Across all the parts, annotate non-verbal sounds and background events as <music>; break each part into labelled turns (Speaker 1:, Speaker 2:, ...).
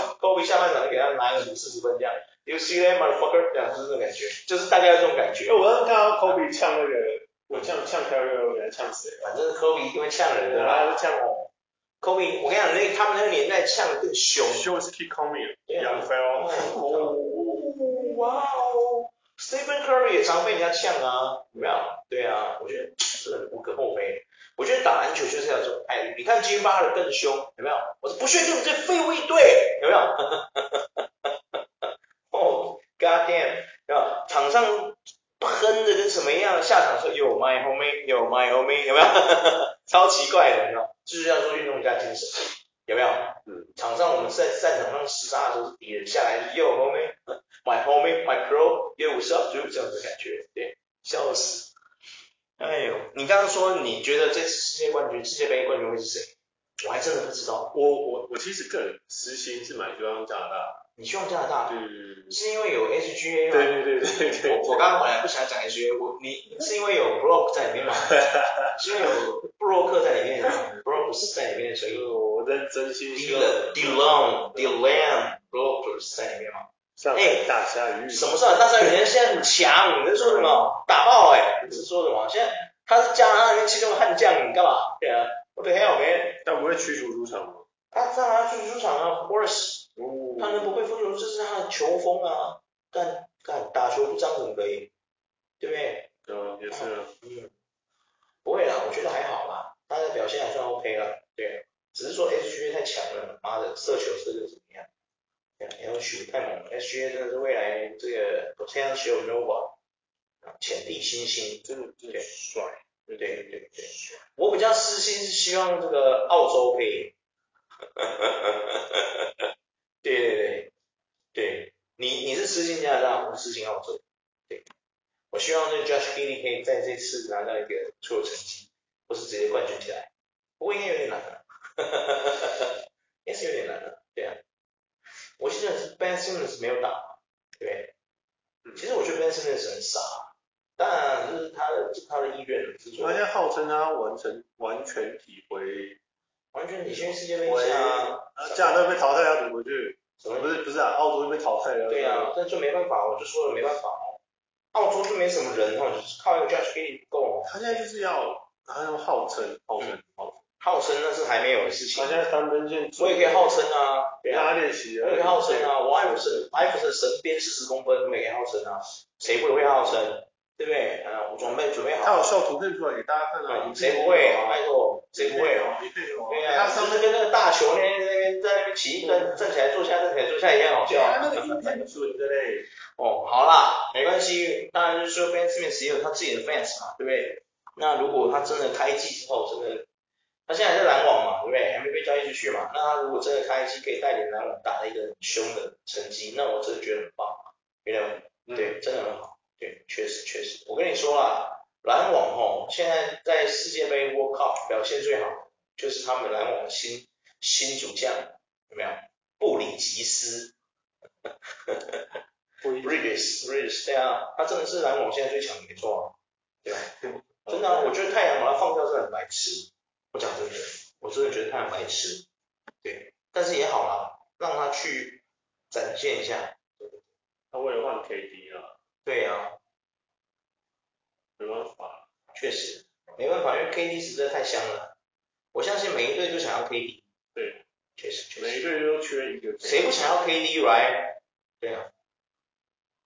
Speaker 1: 后 Kobe 下半场就给他拿个五四十分这样，You see that motherfucker？这样就是这种感觉，就是大概这种感觉。
Speaker 2: 我刚刚看到 Kobe 呛那个，我呛呛 Curry，给他呛谁？
Speaker 1: 反正 Kobe 因为呛人的啦，呛哦。Kobe，我跟你讲，那他们那个年代呛的更凶。
Speaker 2: Show is keep coming，杨飞哦。
Speaker 1: 哦，哇哦，Stephen Curry 也常被人家呛啊，有没有？对啊，我觉得这个无可厚非。我觉得打篮球就是要这种态度。你看金巴的更凶，有没有？我是不屑对你这废物一队，有没有？<laughs> 哦，God damn，有没有？场上喷的跟什么一样，下场说 Yo my homie，Yo my homie，有没有？<laughs> 超奇怪的，有没有？就是要说运动家精神，有没有？嗯，场上我们在战场上厮杀的时候是敌人，下来是 Yo homie，my homie，my pro，Yo，what's up，就是这样的感觉，对，笑死。哎呦，你刚刚说你觉得这次世界冠军、世界杯冠军会是谁？我还真的不知道。
Speaker 2: 我我我其实个人私心是蛮希望加拿大。
Speaker 1: 你希望加拿大？
Speaker 2: 对对对。
Speaker 1: 是因为有 HGA 吗？
Speaker 2: 对对对对对。
Speaker 1: 我我刚刚本来不想讲 HGA，我你是因为有 Brock 在里面吗？<laughs> 是因为有布洛克在里面，Brook 在里面，所以
Speaker 2: 我真真心希望。
Speaker 1: Delon Delon Brook 在里面吗？
Speaker 2: 哎，大鲨鱼，
Speaker 1: 什么上海大鲨鱼？人家现在很强，你在说什么？打爆哎！你是说什么？现在他是加拿大里面其中的悍将，你干嘛？对啊，我的 hell man！
Speaker 2: 他不会驱逐出场吗？
Speaker 1: 他当然驱逐出场啊，of course。他能不会驱逐？这是他的球风啊！干干打球不张怎么可以？对不对？
Speaker 2: 嗯，也是。
Speaker 1: 嗯，不会啦，我觉得还好啦，他的表现还算 OK 啦。对，只是说 SGA 太强了，妈的，射球射的怎么样？L 许太猛了，SGA 真的是未来这个 potential nova，潜力新星，
Speaker 2: 真的真的帅，
Speaker 1: 对对对。对，我比较私心是希望这个澳洲可以，<laughs> 对对对。对，你你是私心加拿大，我是私心澳洲，对，我希望这个 Josh Giddey 可以在这次拿到一个不错的成绩，或是直接冠军起来，不过应该有点难了，也是有点难了，对啊。我记得是 Ben Simmons 没有打，对，其实我觉得 Ben Simmons 很傻，当然这是他的是他的意愿，是说。
Speaker 2: 他现在号称他完成完全体回，
Speaker 1: 完全体现世界杯啊，
Speaker 2: 加拿大被淘汰要怎么回去？什么不是不是啊，澳洲被淘汰了。
Speaker 1: 对啊，但就没办法，我就说了没办法哦，澳洲就没什么人哦，就是靠一个 Josh Giddey 不够。
Speaker 2: 他现在就是要，他要号称号称号称。
Speaker 1: 号称那是还没有的事情。
Speaker 2: 他现在三分线，
Speaker 1: 我也可以号称啊，
Speaker 2: 给他练习啊，
Speaker 1: 我也可以号称啊，我艾弗森，艾弗森神边四十公分，我也可以号称啊，谁不会号称？对不对？啊，我准备准备好。
Speaker 2: 他有秀图片出来给大家看啊，
Speaker 1: 谁不会？拜托，谁不会？对啊，他上次跟那个大球那边那边在那边起一站站起来坐下站起来坐下一样好笑。
Speaker 2: 他那个影片准的嘞。
Speaker 1: 哦，好啦，没关系，当然就是说 Ben Simmons 也有他自己的 fans 嘛，对不对？那如果他真的开季之后，真的。他现在还在篮网嘛，对不对？还没被交易出去嘛。那他如果真的开机可以带领篮网打了一个很凶的成绩，那我真的觉得很棒。原来、嗯、对，真的很好。对，确实确实。我跟你说啦，篮网吼，现在在世界杯 World Cup 表现最好，就是他们篮网的新新主将，有没有？布里吉斯。Bridges，Bridges，对啊，他真的是篮网现在最强的，没错啊。对吧？真的、啊，我觉得太阳把他放掉是很白痴。我讲真的，我真的觉得他很白痴，对，但是也好啦，让他去展现一下。
Speaker 2: 他为了换 KD 啊。
Speaker 1: 对啊，
Speaker 2: 没办法，
Speaker 1: 确实没办法，因为 KD 实在太香了。我相信每一队都想要 KD。
Speaker 2: 对，每队都缺一个。
Speaker 1: 谁不想要 KD right？对啊，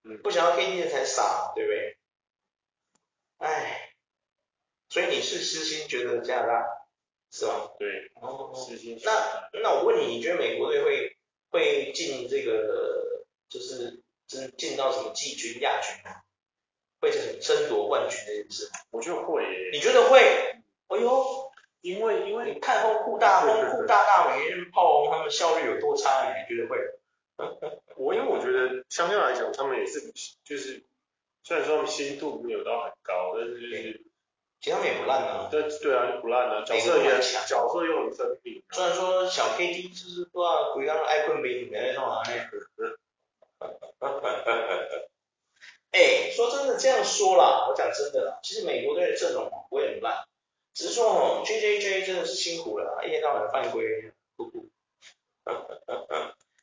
Speaker 2: 嗯，
Speaker 1: 不想要 KD 的才傻，对不对？哎，所以你是私心觉得加拿大是吧？
Speaker 2: 对，
Speaker 1: 哦，
Speaker 2: 私心。
Speaker 1: 那那我问你，你觉得美国队会会进这个就是进进到什么季军、亚军吗？会是争夺冠军这件事？
Speaker 2: 我觉得会耶。
Speaker 1: 你觉得会？哎呦，
Speaker 2: 因为因为
Speaker 1: 你看轰库大风库大大每天炮轰他们效率有多差，你觉得会？<laughs>
Speaker 2: 我因为我觉得相对来讲，他们也是就是虽然说他们心度没有到很高，但是就是
Speaker 1: 其实他们也不烂啊。
Speaker 2: 对对啊，就不烂啊，角色也强，角色又很生硬。
Speaker 1: 虽然说小 KD 就是不知道鬼刚爱困兵，没那种啊。<laughs> 哎，说真的这样说啦，我讲真的啦，其实美国队的阵容不会很烂，只是说哦，J J J 真的是辛苦了，一天到晚犯规，呼呼。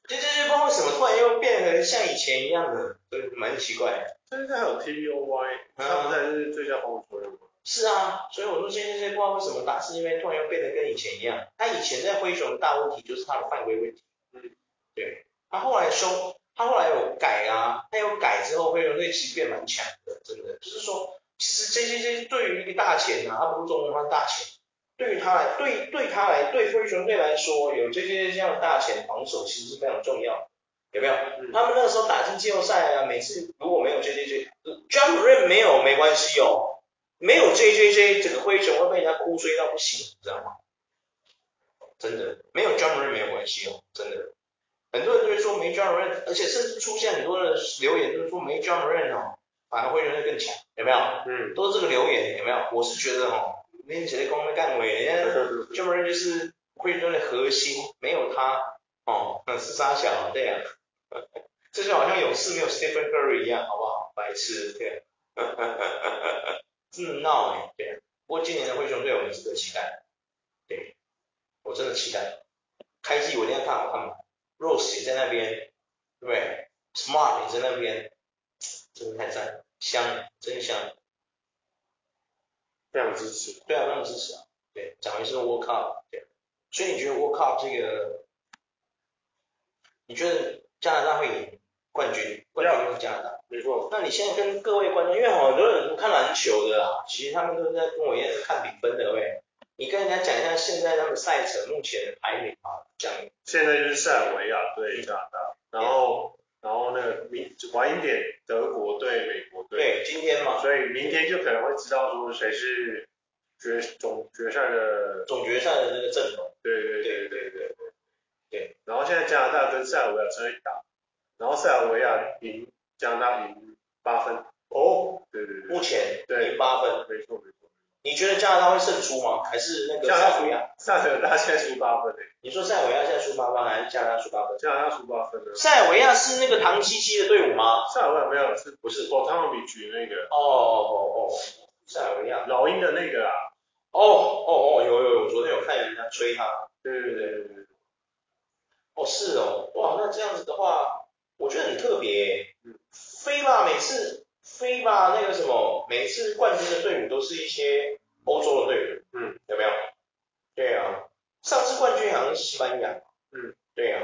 Speaker 1: J J J 不知道为什么突然又变得像以前一样的，对，蛮奇怪的。
Speaker 2: 现在还有 T O Y，他不再是最佳防守球员吗？
Speaker 1: 是啊，所以我说 J J J 不知道为什么打世界杯突然又变得跟以前一样。他以前在灰熊的大问题就是他的犯规问题，嗯，对，他后来修。他后来有改啊，他有改之后，灰熊队其实变蛮强的，真的。就是说，其实这些这些对于一个大前啊，他不是中锋，他是大前。对于他来，对对他来，对灰熊队来说，有这些这样的大前防守，其实是非常重要的，有没有？嗯、他们那个时候打进季后赛啊，每次如果没有 J J J，Ja Morant 没有没关系哦，没有 J J J，整个灰熊会被人家哭衰到不行，你知道吗？真的，没有 Ja Morant 没有关系哦，真的。很多人都会说没 Ja Morant，而且甚至出现很多的留言都是说没 Ja Morant 哦，反而会觉得更强，有没有？嗯，都是这个留言，有没有？我是觉得哦，那些在攻的干位，人家 Ja Morant 就是会队的核心，没有他哦，那是杀小，对呀、啊，这 <laughs> 就好像勇士没有 Stephen Curry 一样，好不好？白痴，对，<laughs> 真的闹哎，对。不过今年的灰熊队我们值得期待，对，我真的期待，开季我一定要看好看嘛。Rose 也在那边，对不对？Smart 也在那边，真的太赞了，香，真香，
Speaker 2: 非常支持。
Speaker 1: 对啊，非常支持啊。对，讲的是 World Cup，对。所以你觉得 World Cup 这个，你觉得加拿大会赢冠军？冠军是加拿大，
Speaker 2: 没错。
Speaker 1: 那你现在跟各位观众，因为很多人不看篮球的啊，其实他们都是在跟我一样是看比分的，喂？你跟人家讲一下现在他们赛程目前的排名啊，讲。
Speaker 2: 现在就是塞尔维亚对加拿大，然后然后那个明晚一点德国对美国队。
Speaker 1: 对，今天嘛。
Speaker 2: 所以明天就可能会知道说谁是决总决赛的
Speaker 1: 总决赛的那个阵容。
Speaker 2: 对对对
Speaker 1: 对对对对。
Speaker 2: 然后现在加拿大跟塞尔维亚正在打，然后塞尔维亚赢加拿大赢八分。
Speaker 1: 哦。
Speaker 2: 对对对。
Speaker 1: 目前赢八分。
Speaker 2: 没错没错。
Speaker 1: 你觉得加拿大会胜出吗？还是那个塞尔维亚？
Speaker 2: 塞尔维亚现在输八分诶。
Speaker 1: 你说塞尔维亚现在输八分，还是加拿大输八分？
Speaker 2: 加拿大输八分的。
Speaker 1: 塞尔维亚是那个唐七七的队伍吗？
Speaker 2: 塞尔维亚没有，是不是？哦，汤姆比举那个。
Speaker 1: 哦哦哦哦，塞尔维亚。
Speaker 2: 老鹰的那个啊。
Speaker 1: 哦哦哦，有有有，昨天有看人家吹他。
Speaker 2: 对对对对对。
Speaker 1: 哦，是哦，哇，那这样子的话，我觉得很特别。嗯。飞吧，每次。飞吧，那个什么，每次冠军的队伍都是一些欧洲的队伍，嗯，有没有？对啊，上次冠军好像是西班牙，嗯，对啊，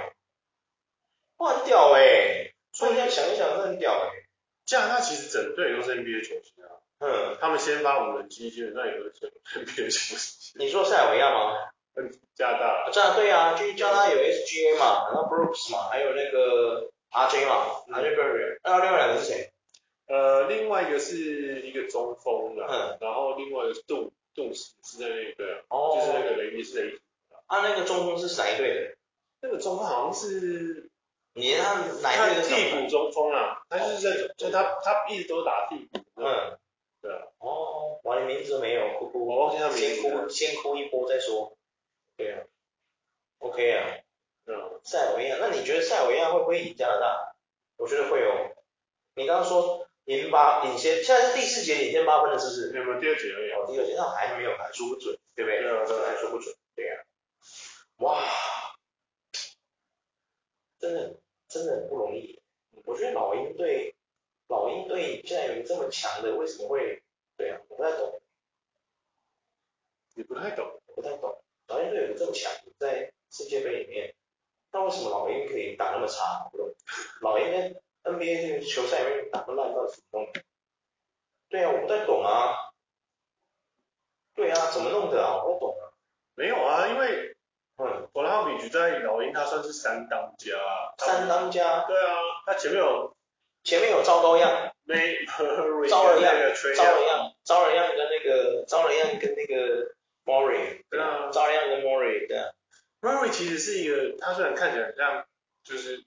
Speaker 1: 哇，很屌哎、欸，所以现在想一想，真的很屌哎、欸。
Speaker 2: 加拿大其实整队都是 NBA 球星啊，嗯，他们先发五人机基本上也都是 NBA 球星。
Speaker 1: 你说塞尔维亚吗？
Speaker 2: 嗯，加拿大。
Speaker 1: 加拿大对啊，就是加拿大有 SGA 嘛，然后 Brooks 嘛，还有那个 RJ 嘛，RJ Barrett，那另外两个是谁？
Speaker 2: 呃，另外一个是一个中锋啦，嗯，然后另外一个是杜杜斯是在那个，哦，就是那个雷迪斯雷。
Speaker 1: 啊，那个中锋是哪一队的？
Speaker 2: 那个中锋好像是，
Speaker 1: 你他哪一队的？
Speaker 2: 替补中锋啊，他就是在，就他他一直都打替补。嗯，对啊。
Speaker 1: 哦，哇，你名字没有，哭哭，
Speaker 2: 我忘记他名字。
Speaker 1: 先哭，先哭一波再说。对啊。OK 啊。嗯。塞尔维亚，那你觉得塞尔维亚会不会赢加拿大？我觉得会哦。你刚刚说。赢八领先，现在是第四节领先八分的是不是？
Speaker 2: 没有没有，第二节而已。
Speaker 1: 哦，第二节那还没有，还说不准，对不对？
Speaker 2: 对啊，对啊，
Speaker 1: 还说不准。哇，真的真的很不容易。我觉得老鹰队，老鹰队现在有这么强的，为什么会？对啊，我不太懂。
Speaker 2: 你不太懂？
Speaker 1: 不太懂。老鹰队有这么强，在世界杯里面，那为什么老鹰可以打那么差？老鹰在 NBA 这个球赛里面打那么烂，到底怎么弄的？对啊，我不太懂啊。对啊，怎么弄的啊？我不懂啊。
Speaker 2: 没有啊，因为嗯，布拉米局在老鹰他算是三当家。
Speaker 1: 三当家。
Speaker 2: 对啊，他前面有
Speaker 1: 前面有赵高样，
Speaker 2: 没 <laughs>
Speaker 1: 招人样，招人样，招人样跟那个招人样跟那个 Murray，对啊，招人样跟 Murray，对啊。
Speaker 2: Murray 其实是一个，他虽然看起来很像就是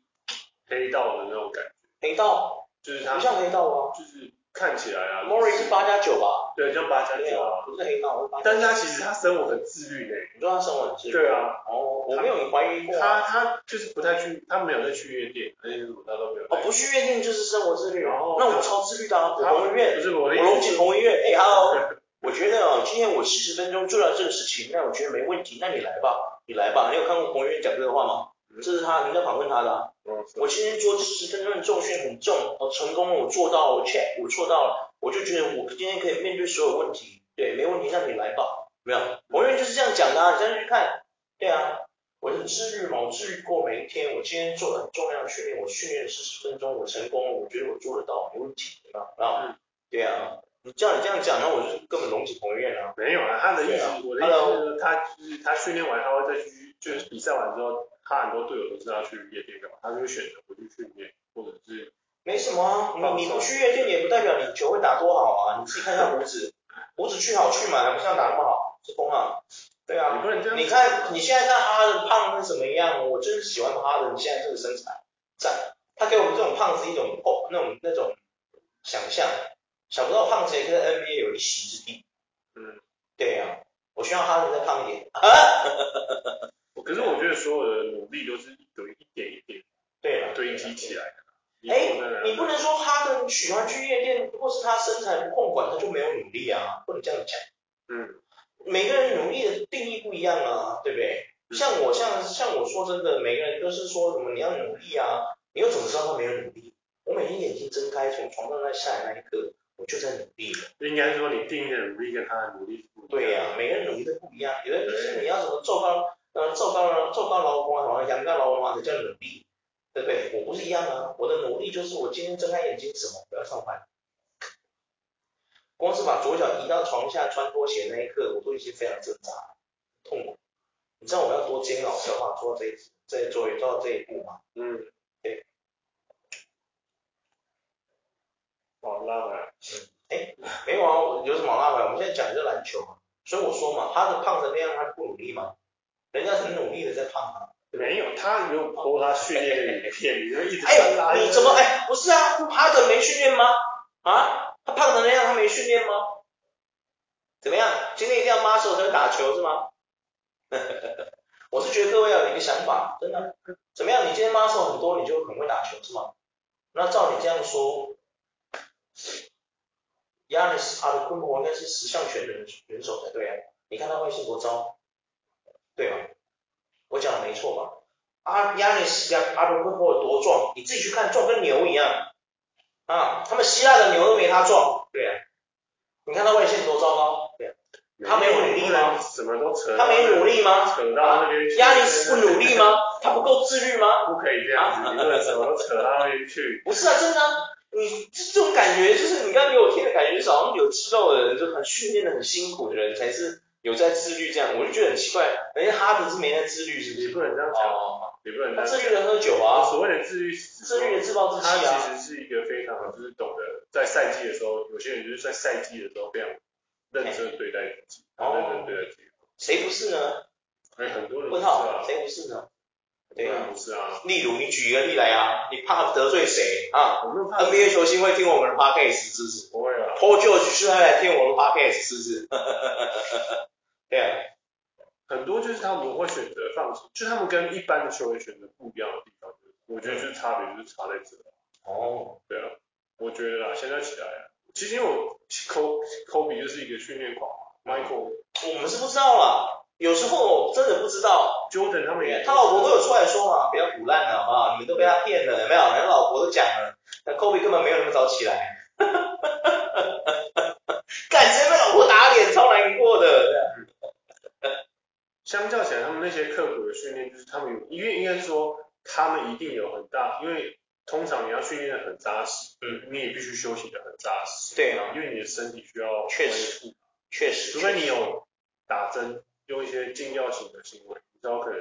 Speaker 2: 黑道的那种感觉。
Speaker 1: 黑道？
Speaker 2: 就是他。
Speaker 1: 不像黑道啊。
Speaker 2: 就是。看起来啊
Speaker 1: ，Mori 是八加九吧？
Speaker 2: 对，叫八加九啊，
Speaker 1: 不是黑道，
Speaker 2: 但是他其实他生活很自律的。
Speaker 1: 你说他生活很自律？
Speaker 2: 对啊。
Speaker 1: 哦，我没有怀疑过。
Speaker 2: 他他就是不太去，他没有在去夜店，那些什么他都没有。
Speaker 1: 哦，不去夜店就是生活自律。那我超自律的啊，我彭文苑，
Speaker 2: 不是我，
Speaker 1: 我龙井彭文苑。<laughs> 哎，Hello，我觉得哦，今天我四十分钟做到这个事情，那我觉得没问题，那你来吧，你来吧。你有看过彭文苑讲这个话吗？这是他，你在访问他的、啊。我今天做四十分钟的重训很重，我成功了，我做到了，我 check，我做到了，我就觉得我今天可以面对所有问题，对，没问题，那你来吧，没有，我认为就是这样讲的、啊，你再去看，对啊，我是自律嘛，我自律过每一天，我今天做了很重要的训练，我训练了四十分钟，我成功了，我觉得我做得到，没问题，对吧？啊，对啊，你叫你这样讲，那我就是根本龙井彭于晏啊。
Speaker 2: 没有啊，他的意思，啊、我的意思是他就是他训练完他会再去，就是比赛完之后。他很多队友都知道去夜店干嘛，他就会选择不去训练，或者是
Speaker 1: 没什么啊，你你不去夜店也不代表你球会打多好啊，你自己看一下胡子，<laughs> 胡子去好去满，还不像打那么好，是疯啊，对啊，
Speaker 2: 你不能这样，
Speaker 1: 你看你现在看哈登胖是什么样，我真是喜欢哈登现在这个身材，赞，他给我们这种胖子一种哦那种那种想象，想不到胖子也可以在 NBA 有一席之地，嗯，对啊，我希望哈登再胖一点。啊。<laughs>
Speaker 2: 可是我觉得所有的努力都是有一点一点对堆积起来的。
Speaker 1: 哎，你不能说哈登喜欢去夜店，或是他身材不控管，他就没有努力啊，不能这样讲。嗯。每个人努力的定义不一样啊，对不对？像我像像我说真的，每个人都是说什么你要努力啊，你又怎么知道他没有努力？我每天眼睛睁开，从床上那下来那一刻，我就在努力了。
Speaker 2: 应该说你定义的努力跟他的努力不一样。
Speaker 1: 对呀、啊，每个人努力都不一样，有的人就是你要怎么做到。呃，做高了，做到劳工啊，好像阳刚劳工啊，这叫努力，对不对？我不是一样啊，我的努力就是我今天睁开眼睛，什么不要上班，光是把左脚移到床下穿拖鞋那一刻，我都已经非常挣扎，痛苦。你知道我要多煎熬才话，做到这一这做做到这一步吗？嗯，对。
Speaker 2: 好，拉回来。
Speaker 1: 嗯，哎，没有啊，有什么好拉回来？我们现在讲的是篮球嘛，所以我说嘛，他的胖成那样，他不努力吗？人家很努力的在胖啊，
Speaker 2: 没有，他有播他训练的影片，你就一直
Speaker 1: 哎，你怎么哎？不是啊，哈登没训练吗？啊，他胖成那样，他没训练吗？怎么样？今天一定要 muscle 才能打球是吗？<laughs> 我是觉得各位要有一个想法，真的，怎么样？你今天 muscle 很多，你就很会打球是吗？那照你这样说的规模应该是十项全能选手才对啊，你看他外线多糟。对吧？我讲的没错吧？阿亚尼斯加阿德昆博有多壮？你自己去看，壮跟牛一样啊！他们希腊的牛都没他壮。对啊，你看他外线多糟糕。对啊，他没有努力吗？
Speaker 2: 什么都扯。
Speaker 1: 他没努力吗？
Speaker 2: 扯到那边去。
Speaker 1: 亚尼斯不努力吗？他不够自律吗？
Speaker 2: 不可以这样子，你什么都扯到那边去。
Speaker 1: 不是啊，真的，你这这种感觉就是你刚刚给我听的感觉，就是好像有肌肉的人，就很训练的很辛苦的人才是。有在自律这样，我就觉得很奇怪，人家哈登是没在自律，是不是？
Speaker 2: 也不能这样讲，哦、也不能这样。
Speaker 1: 他自律的喝酒啊。
Speaker 2: 所谓的自律，
Speaker 1: 自律的自暴自弃啊。
Speaker 2: 他其实是一个非常就是懂得在赛季的时候，有些人就是在赛季的时候非常认真对待自己，欸、认真对待自己。
Speaker 1: 谁不是呢？
Speaker 2: 哎，很多人不是啊。
Speaker 1: 谁不是呢？对啊，
Speaker 2: 不是啊。
Speaker 1: 例如，你举一个例来啊，你怕得罪谁啊？我们怕 NBA 球星会听我们的 Podcast 是不是？
Speaker 2: 不会啊。
Speaker 1: Paul George 是会来听我们的 Podcast 是不是？<laughs> 对啊，
Speaker 2: 很多就是他们会选择放弃，就他们跟一般的球员选择不一样的地方，我觉得就是差别就是差在这。哦，对啊，我觉得啊，现在起来啊，其实因为我科科比就是一个训练狂，Michael，
Speaker 1: 我们是不知道啦，有时候真的不知道。
Speaker 2: Jordan 他们也，
Speaker 1: 他老婆都有出来说嘛，不要唬烂了啊，你们都被他骗了，有没有？连老婆都讲了，那科比根本没有那么早起来。哈哈哈哈哈哈！干，直接被老婆打脸，超难过的。
Speaker 2: 相较起来，他们那些刻苦的训练，就是他们有，因为应该是说，他们一定有很大，因为通常你要训练的很扎实，嗯，你也必须休息的很扎实，
Speaker 1: 对啊，
Speaker 2: 因为你的身体需要
Speaker 1: 确实，确实，
Speaker 2: 除非你有打针，用一些禁药型的行为，你知道可能，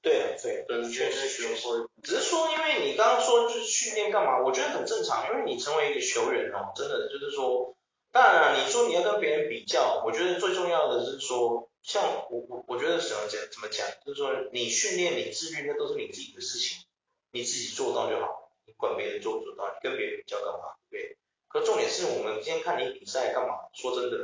Speaker 1: 对对，对，
Speaker 2: 确实学会，
Speaker 1: 只是说，因为你刚刚说就是训练干嘛，我觉得很正常，因为你成为一个球员哦，真的就是说，当然了，你说你要跟别人比较，我觉得最重要的是说。像我我我觉得怎么讲怎么讲，就是说你训练你自律那都是你自己的事情，你自己做到就好，你管别人做不做到，你跟别人比较干嘛？对。可重点是我们今天看你比赛干嘛？说真的，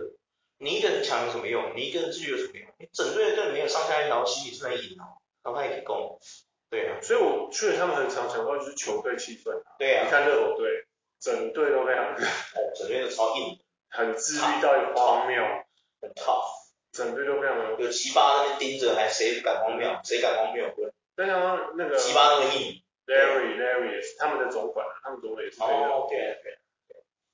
Speaker 1: 你一个人强有什么用？你一个人自律有什么用？你整队队没有上下一条心，你是在赢哦，然后他也可以攻。对啊，
Speaker 2: 所以我去了他们很常强调就是球队气氛。
Speaker 1: 对啊。
Speaker 2: 你看热火队，整队都非常
Speaker 1: 哦，整队都超硬，
Speaker 2: 很自律到一个荒谬，
Speaker 1: 很 tough。
Speaker 2: 整队都非常有，
Speaker 1: 有吉巴那边盯着，还谁不敢荒谬？谁敢荒谬？对。
Speaker 2: 但像那个
Speaker 1: 吉巴那么硬
Speaker 2: ，Larry Larry 也是他们的总管，他们总管也是。
Speaker 1: 哦，对对。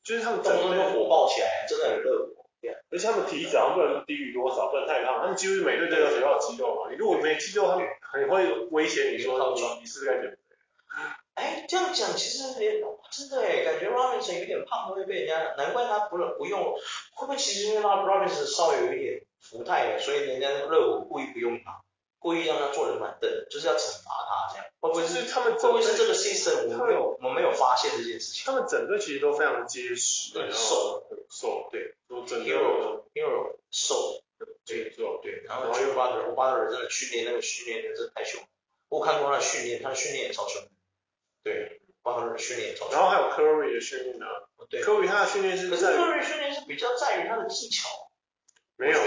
Speaker 2: 就是他们
Speaker 1: 动不动就火爆起来，真的很热火。对。
Speaker 2: 而且他们体脂好像不能低于多少，不能太胖。他们几乎每队都有需要肌肉嘛。你如果没肌肉，他们很会威胁你说你你是不是该减肥？
Speaker 1: 哎，这样讲其实也真的哎，感觉 Robinson 有点胖都会被人家，难怪他不不用，会不会其实因为 Robinson 稍微有一点。福泰的，所以人家热火故意不用他，故意让他坐人板凳，就是要惩罚他。会不会是他们？会不会是这个 season 我们没有我们没有发现这件事情？
Speaker 2: 他们整个其实都非常的结实，
Speaker 1: 很瘦，
Speaker 2: 很瘦，对，都整个
Speaker 1: hero hero 瘦，对，
Speaker 2: 瘦，对。
Speaker 1: 然后就巴德，巴德尔真的训练那个训练真的太凶，我看过他的训练，他的训练也超凶。对，巴德尔的训练也超凶。
Speaker 2: 然后还有 Curry 的训练呢，对，Curry 他的训练是，
Speaker 1: 可是 Curry 训练是比较在于他的技巧。
Speaker 2: 没有，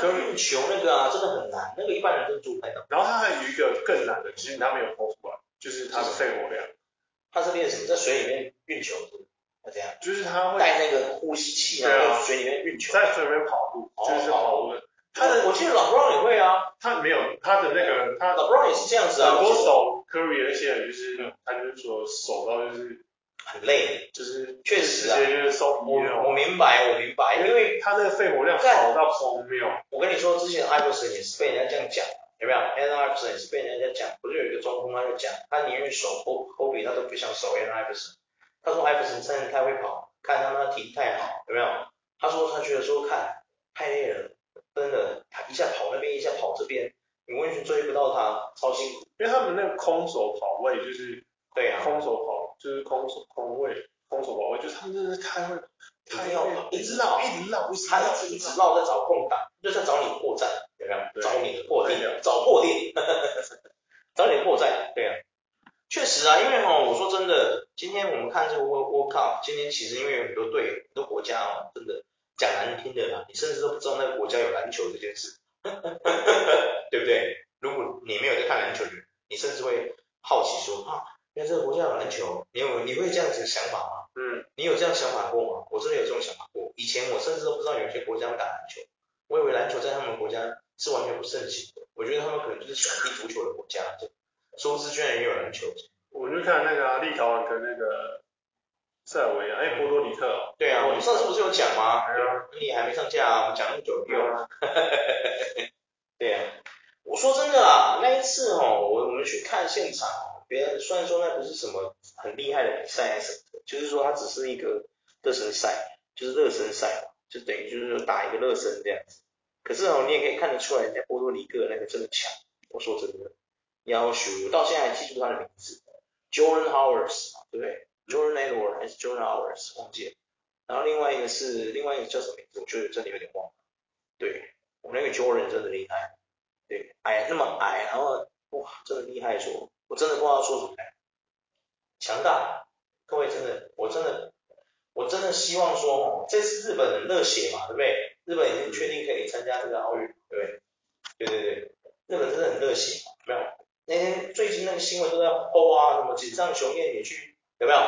Speaker 1: 他运球那个啊，真的很难，那个一般人真的做不到。
Speaker 2: 然后他还有一个更难的，其实他没有抛出来，就是他的肺活量。
Speaker 1: 他是练什么？在水里面运球是？他这样？
Speaker 2: 就是他会
Speaker 1: 带那个呼吸器，然后在水里面运球，
Speaker 2: 在水里面跑步，就是跑步。
Speaker 1: 他的，我记得老布朗也会啊。
Speaker 2: 他没有，他的那个他
Speaker 1: 老布朗也是这样子啊。
Speaker 2: 很多手，Curry 那些人就是，他就是说手到就是。
Speaker 1: 很累，
Speaker 2: 就是
Speaker 1: 确实啊，
Speaker 2: 我
Speaker 1: 我明白，我明白，因为
Speaker 2: 他那个肺活量好到荒谬。
Speaker 1: 我跟你说，之前艾弗森也是被人家这样讲，有没有？艾弗森也是被人家讲，不是有一个中锋他就讲，他宁愿守科科比，他都不想守艾弗森。他说艾弗森真的太会跑，看他那体力太好，有没有？他说他觉得说看太累了，真的，他一下跑那边，一下跑这边，你完全追不到他，超辛苦。
Speaker 2: 因为他们那个空手跑位就是，
Speaker 1: 对啊，
Speaker 2: 空手跑。就是空手空位，空手跑位，就是他们真的是太会，太要一直绕，一直绕，
Speaker 1: 他一直绕在找空档，就在找你破绽，有没有？找你的破地，找破地，<laughs> 找你破绽，对啊，确实啊，因为哈，我说真的，今天我们看这个 World World Cup，今天其实因为有很多队、很多国家哦，真的讲难听的啦，你甚至都不知道那个国家有篮球这件事，<laughs> 对不对？如果你没有在看篮球你甚至会好奇说啊。因为这个国家有篮球，你有你会这样子想法吗？嗯，你有这样想法过吗？我真的有这种想法过。以前我甚至都不知道有些国家会打篮球，我以为篮球在他们国家是完全不盛行的。我觉得他们可能就是喜欢踢足球的国家，殊不知居然也有篮球。
Speaker 2: 我就看那个、啊、立陶宛跟那个塞尔维亚，哎，波多黎各。
Speaker 1: 对啊，我们上次不是有讲吗？对啊，你还没上架啊，我们讲那么久有。啊、<laughs> 对啊，我说真的啊，那一次哦，我我们去看现场。别人虽然说那不是什么很厉害的比赛什么的，就是说它只是一个热身赛，就是热身赛嘛，就等于就是说打一个热身这样子。可是哦，你也可以看得出来，人家波多黎各那个真的强。我说真的，要求我到现在还记住他的名字，Jordan Howard 对不对？Jordan Edward 还是 Jordan Howard 忘记了。然后另外一个是另外一个叫什么名字？我觉得真的有点忘了。对，我那个 Jordan 真的厉害，对，矮那么矮，然后哇，真的厉害说。我真的不知道说什么，强大，各位真的，我真的，我真的希望说哦，这次日本很热血嘛，对不对？日本已经确定可以参加这个奥运，对不对？对对对，日本真的很热血，有没有？那天最近那个新闻都在播啊，什么井上雄彦也去，有没有？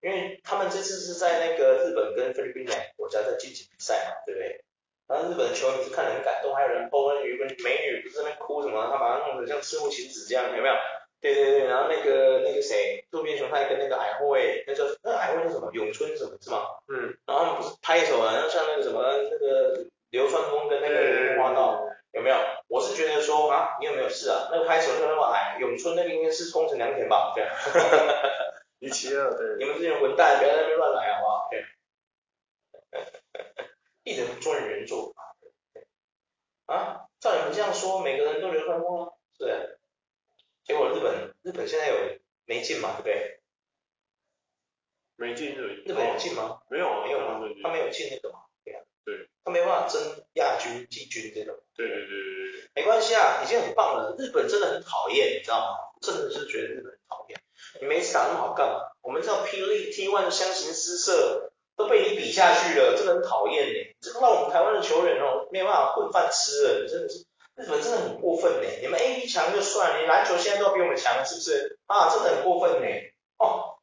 Speaker 1: 因为他们这次是在那个日本跟菲律宾两个国家在进行比赛嘛，对不对？然后日本的球迷是看得很感动，还有人播，有一个美女不是在那哭什么，他把她弄得像赤木晴子这样，有没有？对对对，然后那个那个谁，渡边雄太跟那个矮后卫，那叫那矮后卫叫什么？咏春什么是吗？嗯，然后他们不是拍手啊，然后像那个什么那个流川枫跟那个樱花道，有没有？我是觉得说啊，你有没有事啊？那个拍手就那么矮，咏春那个应该是宫城良田吧？对。
Speaker 2: 一七二对。
Speaker 1: 你们这些混蛋，不要在那边乱来好不好？对。一人专人做啊，照你们这样说，每个人都流川枫了，是的。结果日本，日本现在有没进嘛？对不对？
Speaker 2: 没进日。
Speaker 1: 日本有进吗？
Speaker 2: 没有啊，
Speaker 1: 没有嘛？他没有进那个嘛？
Speaker 2: 对啊。对。
Speaker 1: 他没办法争亚军、季军这种。
Speaker 2: 对对对对对。
Speaker 1: 没关系啊，已经很棒了。日本真的很讨厌，你知道吗？真的是觉得日本很讨厌。你每次打那么好干嘛？我们知道霹雳 T1 的相形失色，都被你比下去了，真的很讨厌呢。这个让我们台湾的球员哦，没有办法混饭吃了，真的是。日本真的很过分呢。你们 A B 强就算，你篮球现在都比我们强了，是不是？啊，真的很过分呢。哦，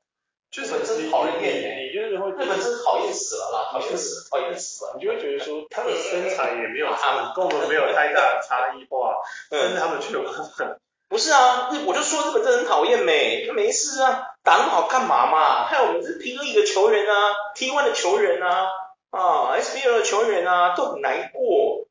Speaker 1: 日本真讨厌呢。
Speaker 2: 你就是会？
Speaker 1: 日本真讨厌死了啦，讨厌死，讨厌死了。
Speaker 2: 你就会觉得说，他的身材也没有他们，跟我们没有太大的差异化，但是他们却有办法。
Speaker 1: 不是啊，日我就说日本真的很讨厌没，他没事啊，打那么好干嘛嘛？害我们是 P League 的球员啊，T1 的球员啊，啊 SBL 的球员啊，都很难过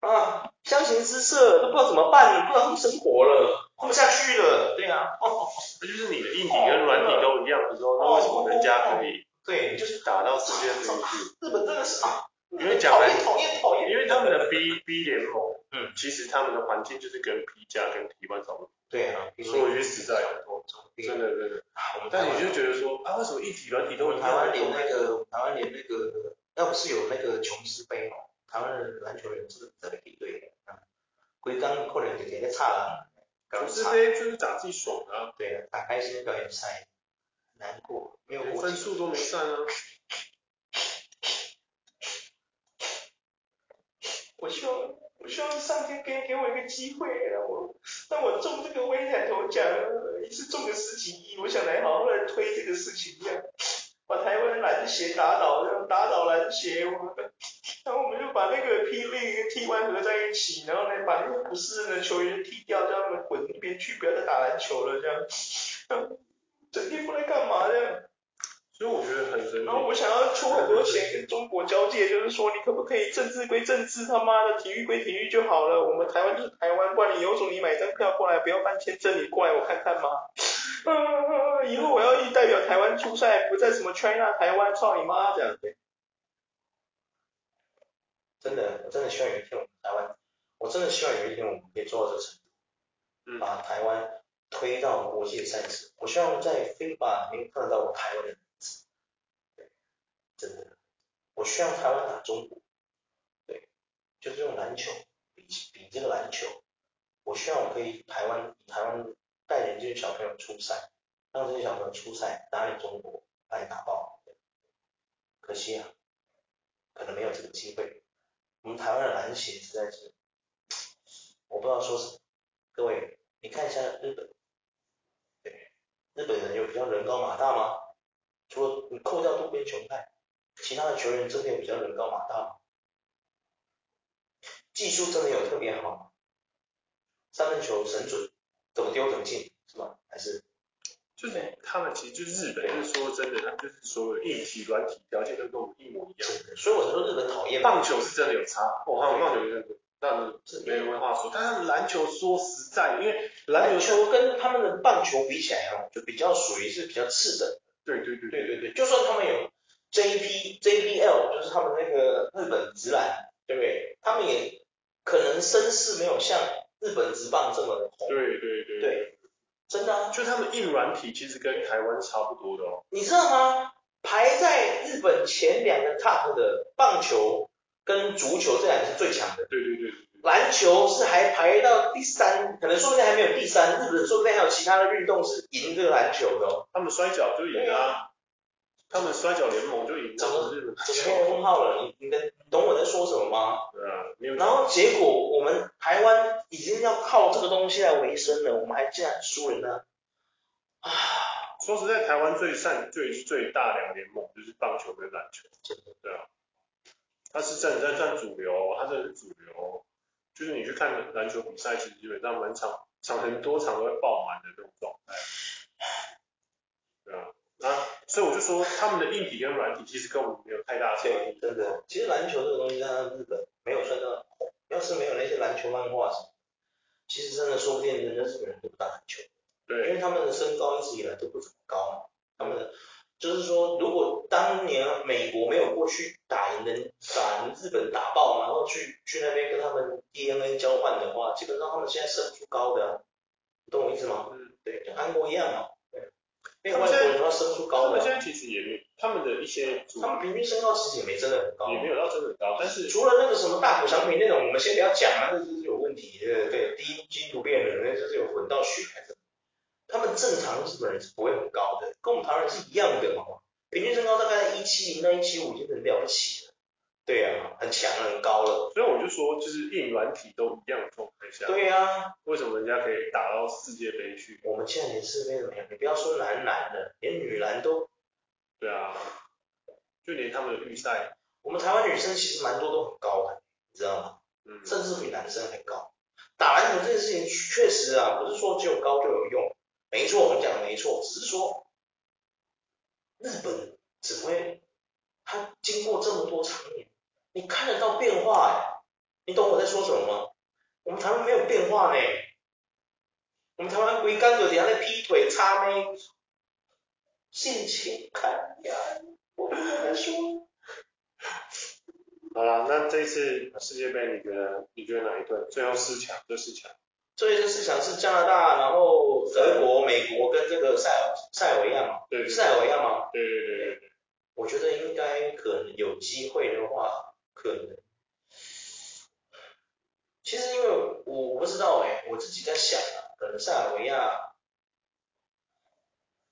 Speaker 1: 啊，相形失色，都不知道怎么办了，不知道怎么生活了，混不下去了，对啊，哦，<laughs>
Speaker 2: 那就是你的硬体跟软体都一样的时候，那为什么人家可以？
Speaker 1: 对，就是
Speaker 2: 打到世界第一。
Speaker 1: 日本真的是啊。
Speaker 2: 因为讲来讨厌讨厌，因为他们的 B B 联盟，嗯，其实他们的环境就是跟 P 加跟 T1 差不多。
Speaker 1: 对啊，
Speaker 2: 说一句实在的，真的真的。但你就觉得说，啊，为什么一体软体都
Speaker 1: 台湾连那个台湾连那个，要不是有那个琼斯杯哦，台湾的篮球人是特别对的啊。规刚可能就给个差了。
Speaker 2: 琼斯杯就是打自己爽啊。
Speaker 1: 对啊，打开心表演赛，难过，没有
Speaker 2: 分数都没算啊。
Speaker 1: 我希望，我希望上天给给我一个机会，让我让我中这个威彩头奖，一次中个十几亿，我想来好好来推这个事情，这样把台湾篮协打倒，这样打倒篮协，我们，然后我们就把那个 P League 跟 T1 合在一起，然后呢把那个不适任的球员踢掉，叫他们滚一边去，不要再打篮球了，这样，整天不来干嘛这样？
Speaker 2: 所以我觉得很神奇。
Speaker 1: 然后我想要出很多钱跟中国交界，就是说你可不可以政治归政治，他妈的体育归体育就好了。我们台湾就是台湾，不然你有种你买张票过来，不要办签证，你过来我看看嘛。啊，<laughs> 以后我要代表台湾出赛，不再什么 China 台湾，操你妈这样。真的，我真的希望有一天我们台湾，我真的希望有一天我们可以做到这个程度，把台湾推到国际赛事。我希望在 FIBA 里面看到我台湾的名字。真的，我希望台湾打中国，对，就是用篮球比比这个篮球，我希望我可以台湾以台湾带领这些小朋友出赛，让这些小朋友出赛打赢中国，把你打爆。可惜啊，可能没有这个机会。我们台湾的篮协实在是，我不知道说什么。各位，你看一下日本，对，日本人有比较人高马大吗？除了你扣掉渡边雄太。其他的球员真的有比较人高马大吗？技术真的有特别好吗？三分球神准，怎么丢怎么进，是吧？还是？
Speaker 2: 就是他们其实就是日本，就是说真的，他们就是所有硬体、软体条件都跟我们一模一样。
Speaker 1: 所以我才说日本讨厌。
Speaker 2: 棒球是真的有差，哦，他们棒球真的，那没没话说。但他们篮球说实在，因为篮球
Speaker 1: 跟他们的棒球比起来哦，就比较属于是比较次等。
Speaker 2: 对对对
Speaker 1: 对对对，就算他们有。JP JBL 就是他们那个日本直篮，对不对？他们也可能声势没有像日本直棒这么红。
Speaker 2: 对对对。
Speaker 1: 对，真的啊。
Speaker 2: 就他们硬软体其实跟台湾差不多的哦。
Speaker 1: 你知道吗？排在日本前两个 top 的棒球跟足球这两个是最强的。
Speaker 2: 对对对。
Speaker 1: 篮球是还排到第三，可能说不定还没有第三。日本说不定还有其他的运动是赢这个篮球的哦。
Speaker 2: 他们摔跤就赢啊。他们摔角联盟就赢了，
Speaker 1: 怎么怎么封号了？你你能懂我在说什么吗？
Speaker 2: 对啊，
Speaker 1: 然后结果我们台湾已经要靠这个东西来维生了，我们还竟然输人呢？啊！
Speaker 2: 说实在，台湾最善最最大两个联盟就是棒球跟篮球，对啊，它是占在占主流，它这是主流，就是你去看篮球比赛，其实基本上满场场很多场都会爆满的这种状态，对啊。啊，所以我就说，他们的硬体跟软体其实跟我们没有太大的差异。
Speaker 1: 真的，其实篮球这个东西，在日本没有算到，要是没有那些篮球漫画什么，其实真的说不定人家日本人都不打篮球。
Speaker 2: 对，
Speaker 1: 因为他们的身高一直以来都不怎么高嘛，他们的就是说，如果当年美国没有过去打赢人，打赢日本打爆，然后去去那边跟他们 DNA 交换的话，基本上他们现在生不出高的，你懂我意思吗？嗯，对，跟韩国一样嘛。因为外国人的话生出高的，
Speaker 2: 他们现在其实也没，他们的一些，
Speaker 1: 他们平均身高其实也没真的很高，
Speaker 2: 也没有到真的很高，但是
Speaker 1: 除了那个什么大谷翔平那种，我们先不要讲啊，那就是有问题，对对，基因突变的，那就是有混到血还是，他们正常日本人是不会很高的，跟我们台湾人是一样的嘛，平均身高大概一七零到一七五已经很了不起。了，对啊，很强很高了，
Speaker 2: 所以我就说，就是硬软体都一样的状态下，
Speaker 1: 对啊，
Speaker 2: 为什么人家可以打到世界杯去？
Speaker 1: 我们现在连世界杯怎么样？你不要说男篮的，连女篮都。
Speaker 2: 对啊，就连他们的预赛，
Speaker 1: 我们台湾女生其实蛮多都很高的，你知道吗？嗯，甚至比男生还高。打篮球这件事情确实啊，不是说只有高就有用，没错，我们讲的没错，只是说日本怎么会，他经过这么多场年，你看得到变化哎，你懂我在说什么吗？我们台湾没有变化呢，我们台湾龟干就底下在劈腿插妹。性情看呀，我不能说。
Speaker 2: 好了，那这一次世界杯，你觉得你觉得哪一队最后四强？这四强？
Speaker 1: 最后四强是加拿大，然后德国、美国跟这个塞尔塞尔维亚嘛？
Speaker 2: 对，
Speaker 1: 塞尔维亚嘛？
Speaker 2: 对对对对对。
Speaker 1: 我觉得应该可能有机会的话，可能。其实因为我我不知道哎，我自己在想啊，可能塞尔维亚。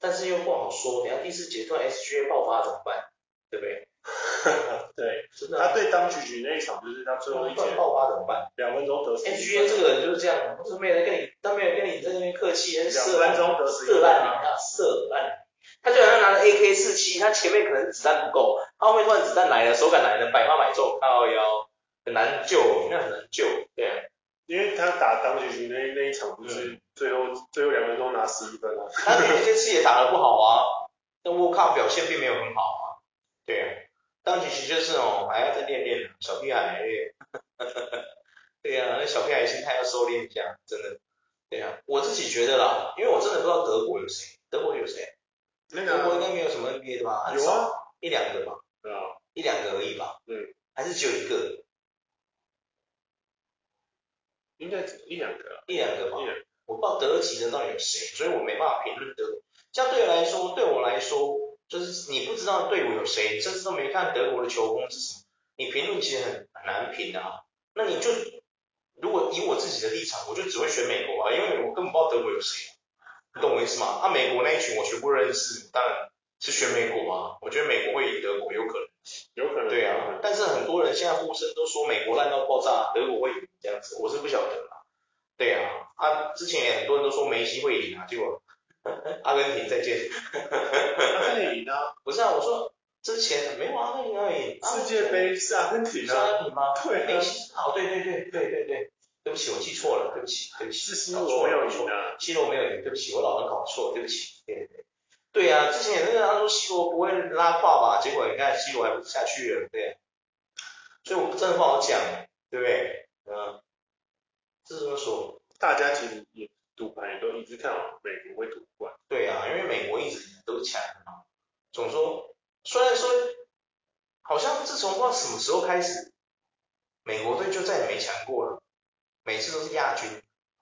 Speaker 1: 但是又不好说，等下第四阶段 SGA 爆发怎么办？对不对？<laughs>
Speaker 2: 对，真的。他对当局局那一场就是他最后一节
Speaker 1: 爆发怎么办？
Speaker 2: 两分钟得十。
Speaker 1: SGA 这个人就是这样，就是没有人跟你，他没有跟你在那边客气，
Speaker 2: 两分钟得十。
Speaker 1: 射烂你，射烂。他就好像拿着 AK 四七，他前面可能子弹不够，他后面突然子弹来了，手感来了，百发百中，靠腰，很难救，那很难救，对啊。
Speaker 2: 因为他打当局局那那一场不是最后、嗯、最后两分钟拿十一分啊，
Speaker 1: 他这次也打得不好啊，但 World Cup 表现并没有很好啊，对啊，当局局就是哦还要再练练，小屁孩练，<laughs> 对啊，那小屁孩心态要收敛一下，真的，对啊，我自己觉得啦，因为我真的不知道德国有谁，德国有谁？那个、德国应该没有什么 NBA 的吧？
Speaker 2: 有啊，
Speaker 1: 一两个吧，一两个而已吧，
Speaker 2: 嗯，
Speaker 1: 还是只有一个。
Speaker 2: 应该只一两个，
Speaker 1: 一两个吧。我不知道德籍的到底有谁，所以我没办法评论德国。相对来说，对我来说，就是你不知道队伍有谁，甚至都没看德国的球风是什么，你评论其实很很难评的啊。那你就如果以我自己的立场，我就只会选美国啊，因为我根本不知道德国有谁，你懂我意思吗？啊，美国那一群我全部认识，当然是选美国啊。我觉得美国会赢德国，有可能。
Speaker 2: 有可能。
Speaker 1: 对啊，但是很多人现在呼声都说美国烂到爆炸，德国会赢这样子，我是不晓得啦。对啊，啊，之前也很多人都说梅西会赢啊，结果 <laughs> 阿根廷再见。
Speaker 2: 阿根廷赢啊？<laughs>
Speaker 1: 不是啊，我说之前没有阿根廷而已。
Speaker 2: 世界杯是阿根廷啊？
Speaker 1: 是阿根廷吗？
Speaker 2: 对。
Speaker 1: 梅西哦，对对对对对对，对不起，我记错了，对不起，对不起。
Speaker 2: 是 C 罗没有赢啊
Speaker 1: ？C 罗没有赢，对不起，我老能搞错，对不起。对对对。对啊，之前也那个他说 C 罗不会拉胯吧，结果你看 C 罗还不下去了，对。所以我真的不好讲，对不对？嗯。是这么说。
Speaker 2: 大家其实也赌盘也都一直看好美国会夺冠。
Speaker 1: 对啊，因为美国一直都强的嘛。总说，虽然说好像自从不知道什么时候开始，美国队就再也没强过了，每次都是亚军，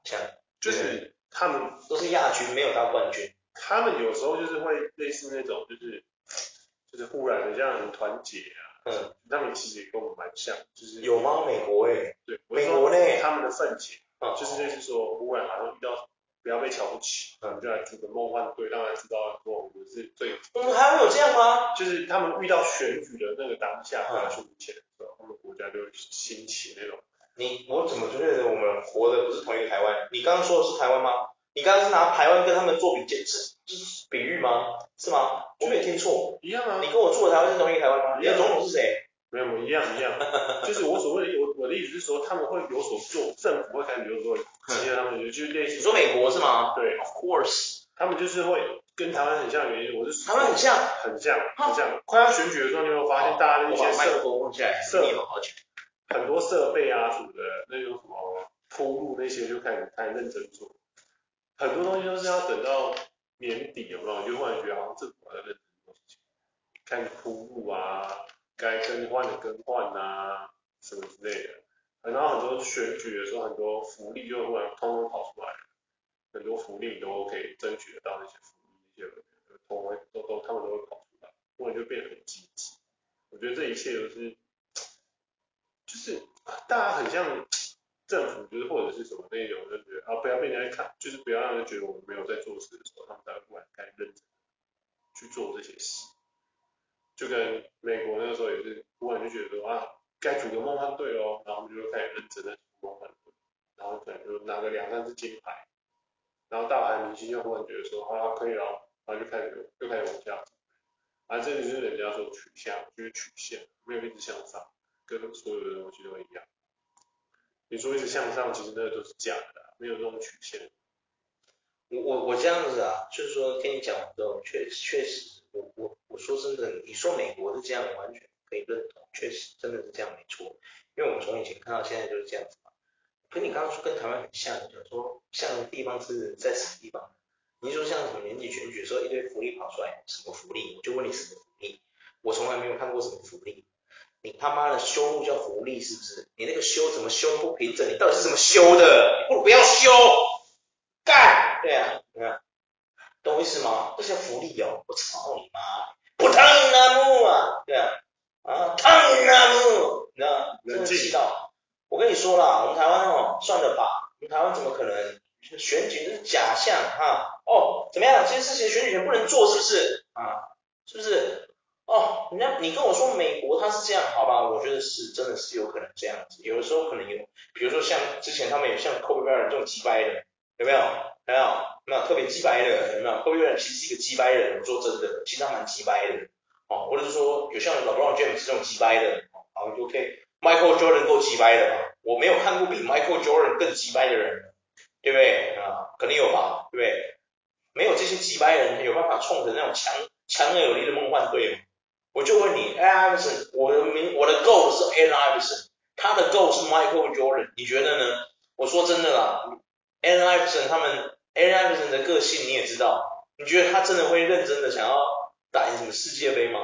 Speaker 1: 像。
Speaker 2: 就是他们
Speaker 1: 都是亚军，没有到冠军。
Speaker 2: 他们有时候就是会类似那种，就是就是忽然的这样很团结啊。嗯。他们其实也跟我们蛮像，就是
Speaker 1: 有吗？美国诶、欸。
Speaker 2: 对。
Speaker 1: 美国内
Speaker 2: 他们的奋起，啊、嗯，就是类似说忽然好像遇到不要被瞧不起，嗯，就来组个梦幻队，让他知道说我们是最。
Speaker 1: 我们还会有这样吗？
Speaker 2: 就是他们遇到选举的那个当下，拿出钱的时候，他们国家就会兴起那种。
Speaker 1: 你我怎么觉得我们活的不是同一个台湾？你刚刚说的是台湾吗？你刚刚是拿台湾跟他们做比较，是比喻吗？是吗？我没有听错。
Speaker 2: 一样啊。
Speaker 1: 你跟我住的台湾是同一个台湾吗？你的总统是谁？
Speaker 2: 没有，一样一样。<laughs> 就是我所谓的，我我的意思是说，他们会有所做，政府会开始有所直接他们就就类似。
Speaker 1: 你说美国是吗？
Speaker 2: 对
Speaker 1: ，Of course。
Speaker 2: 他们就是会跟台湾很像的原因，我是。
Speaker 1: 台湾很像。
Speaker 2: 很像，很像。快要选举的时候，你有没有发现大家的一些设
Speaker 1: 设
Speaker 2: 很多设备啊什么的，那种什么铺路那些就开始开始认真做。很多东西都是要等到年底，有没有？就忽然觉得好像政府在认真做事情，开始铺路啊，该更换的更换啊，什么之类的。然后很多选举的时候，很多福利就忽然通通跑出来，很多福利都可以争取得到那些福利，那些通会都都他们都会跑出来，忽然就变得很积极。我觉得这一切都是，就是大家很像政府，就是或者是什么内容，就觉得啊不要被人家看，就是不要让人觉得我们没有在做事的时候，他们才会忽然该认真去做这些事。就跟美国那个时候也是，忽然就觉得说啊。该组个梦幻队哦，然后我们就开始认真的组梦幻队，然后可能就拿个两三支金牌，然后大牌明星又忽然觉得说啊可以了，然后就开始又开始往下走，啊这就是人家说曲线，就是曲线，没有一直向上，跟所有的东西都一样。你说一直向上，其实那个都是假的，没有这种曲线。
Speaker 1: 我我我这样子啊，就是说听你讲完之后，确确实，我我我说真的，你说美国是这样，完全。可以认同，确实真的是这样没错，因为我们从以前看到现在就是这样子嘛。可你刚刚说跟台湾很像，就是说像的地方是在什么地方？你说像什么年底选举的时候一堆福利跑出来，什么福利？我就问你什么福利？我从来没有看过什么福利。你他妈的修路叫福利是不是？你那个修怎么修不平整？你到底是怎么修的？你不如不要修，干！对啊，你看，懂我意思吗？这叫福利哦！我操你妈！不疼那木啊！对啊。啊，烫那木，你知道？真的气到。我跟你说啦，我们台湾哦，算了吧，我们台湾怎么可能选举是假象哈？哦，怎么样？这些事情选举权不能做是不是？啊，是不是？哦，人家你跟我说美国它是这样，好吧？我觉得是，真的是有可能这样子。有的时候可能有，比如说像之前他们有像 Kobe Bryant 这种鸡掰的，有没有？没有？没有特别鸡掰的，有没有？Kobe Bryant 其实是一个鸡掰人，我说真的，其实他蛮鸡掰的。哦，或者是说有像 LeBron James 这种鸡掰的，好 OK，Michael Jordan 够鸡掰的吧？我没有看过比 Michael Jordan 更鸡掰的人，对不对啊？肯定有吧，对不对？没有这些鸡掰人有办法冲着那种强强而有力的梦幻队吗？我就问你，Allen Iverson，我的名我的 goal 是 Allen Iverson，他的 goal 是 Michael Jordan，你觉得呢？我说真的啦，Allen Iverson 他们 Allen Iverson 的个性你也知道，你觉得他真的会认真的想要？打赢什么世界杯吗？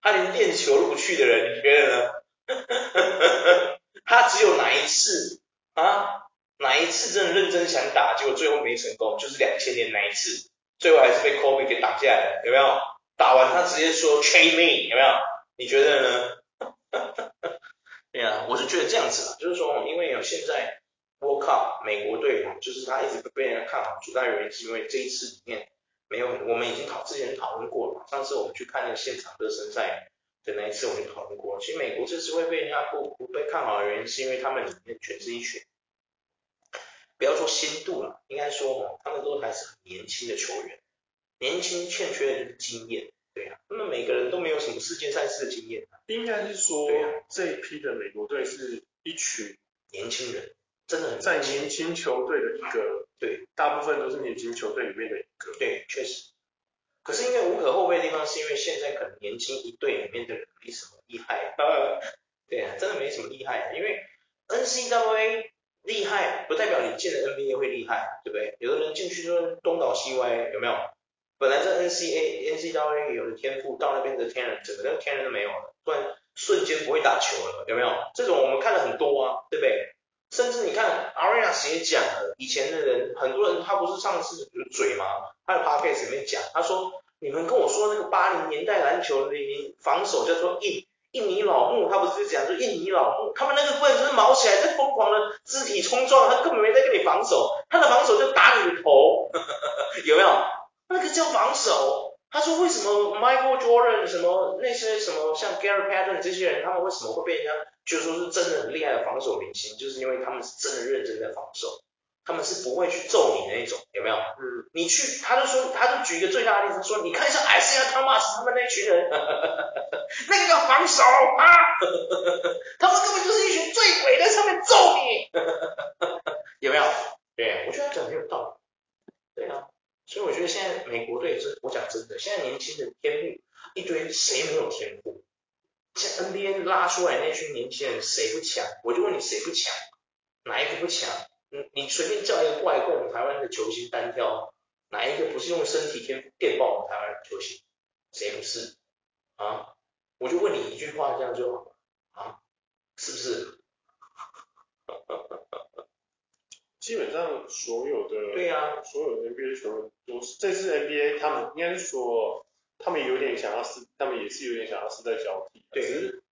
Speaker 1: 他连练球都不去的人，你觉得呢？<laughs> 他只有哪一次啊？哪一次真的认真想打，结果最后没成功，就是两千年那一次，最后还是被 Kobe 给挡下来了，有没有？打完他直接说 Trade me，有没有？你觉得呢？<laughs> 对啊，我是觉得这样子啊，就是说，因为有现在 World Cup 美国队就是他一直被人家看好，主要原因是因为这一次里面。没有，我们已经讨之前讨论过了。上次我们去看那个现场热身赛的那一次，我们就讨论过。其实美国这次会被人家不不被看好的原因，是因为他们里面全是一群，不要说新度了，应该说哦，他们都还是很年轻的球员，年轻欠缺的就是经验，对啊，他们每个人都没有什么世界赛事的经验。
Speaker 2: 应该是说，对啊，这一批的美国队是一群
Speaker 1: 年轻人，真的很
Speaker 2: 在年轻球队的一个。对，大部分都是年轻球队里面的一个。
Speaker 1: 对，确实。可是因为无可厚非的地方，是因为现在可能年轻一队里面的人没什么厉害。<laughs> 对啊，真的没什么厉害的。因为 N C W A 厉害，不代表你进了 NBA 会厉害，对不对？有的人进去就东倒西歪，有没有？本来在 NCAA NCAA 有的天赋，到那边的天然，整个那个天然都没有了，突然瞬间不会打球了，有没有？这种我们看了很多啊，对不对？甚至你看，Arias 也讲了，以前的人，很多人他不是上次有嘴吗？他的 podcast 里面讲，他说，你们跟我说那个八零年代篮球的防守叫做印印尼老木，他不是讲说印尼老木，他们那个棍子是毛起来在疯狂的肢体冲撞，他根本没在跟你防守，他的防守就打你的头，<laughs> 有没有？那个叫防守。他说为什么 Michael Jordan 什么那些什么像 Gary Payton 这些人，他们为什么会被人家就说是真的很厉害的防守明星？就是因为他们是真的认真在防守，他们是不会去揍你那一种，有没有？嗯，你去，他就说，他就举一个最大的例子，说你看一下 Isiah Thomas 他们那群人，<laughs> 那个叫防守啊，<laughs> 他们根本就是一群醉鬼在上面揍你，<laughs> 有没有？对，我觉得他讲的很有道理，对啊。所以我觉得现在美国队是，我讲真的，现在年轻的天赋一堆，谁没有天赋？像 NBA 拉出来那群年轻人，谁不强？我就问你，谁不强？哪一个不强？你，你随便叫一个过来跟我们台湾的球星单挑，哪一个不是用身体天赋电爆我们台湾球星？谁不是？啊，我就问你一句话，这样就好了啊，是不是？<laughs>
Speaker 2: 基本上所有的
Speaker 1: 对呀、啊，
Speaker 2: 所有的 NBA 球员都是，这次 NBA 他们应该是说，他们有点想要是，他们也是有点想要是在交替，
Speaker 1: 对，
Speaker 2: 只是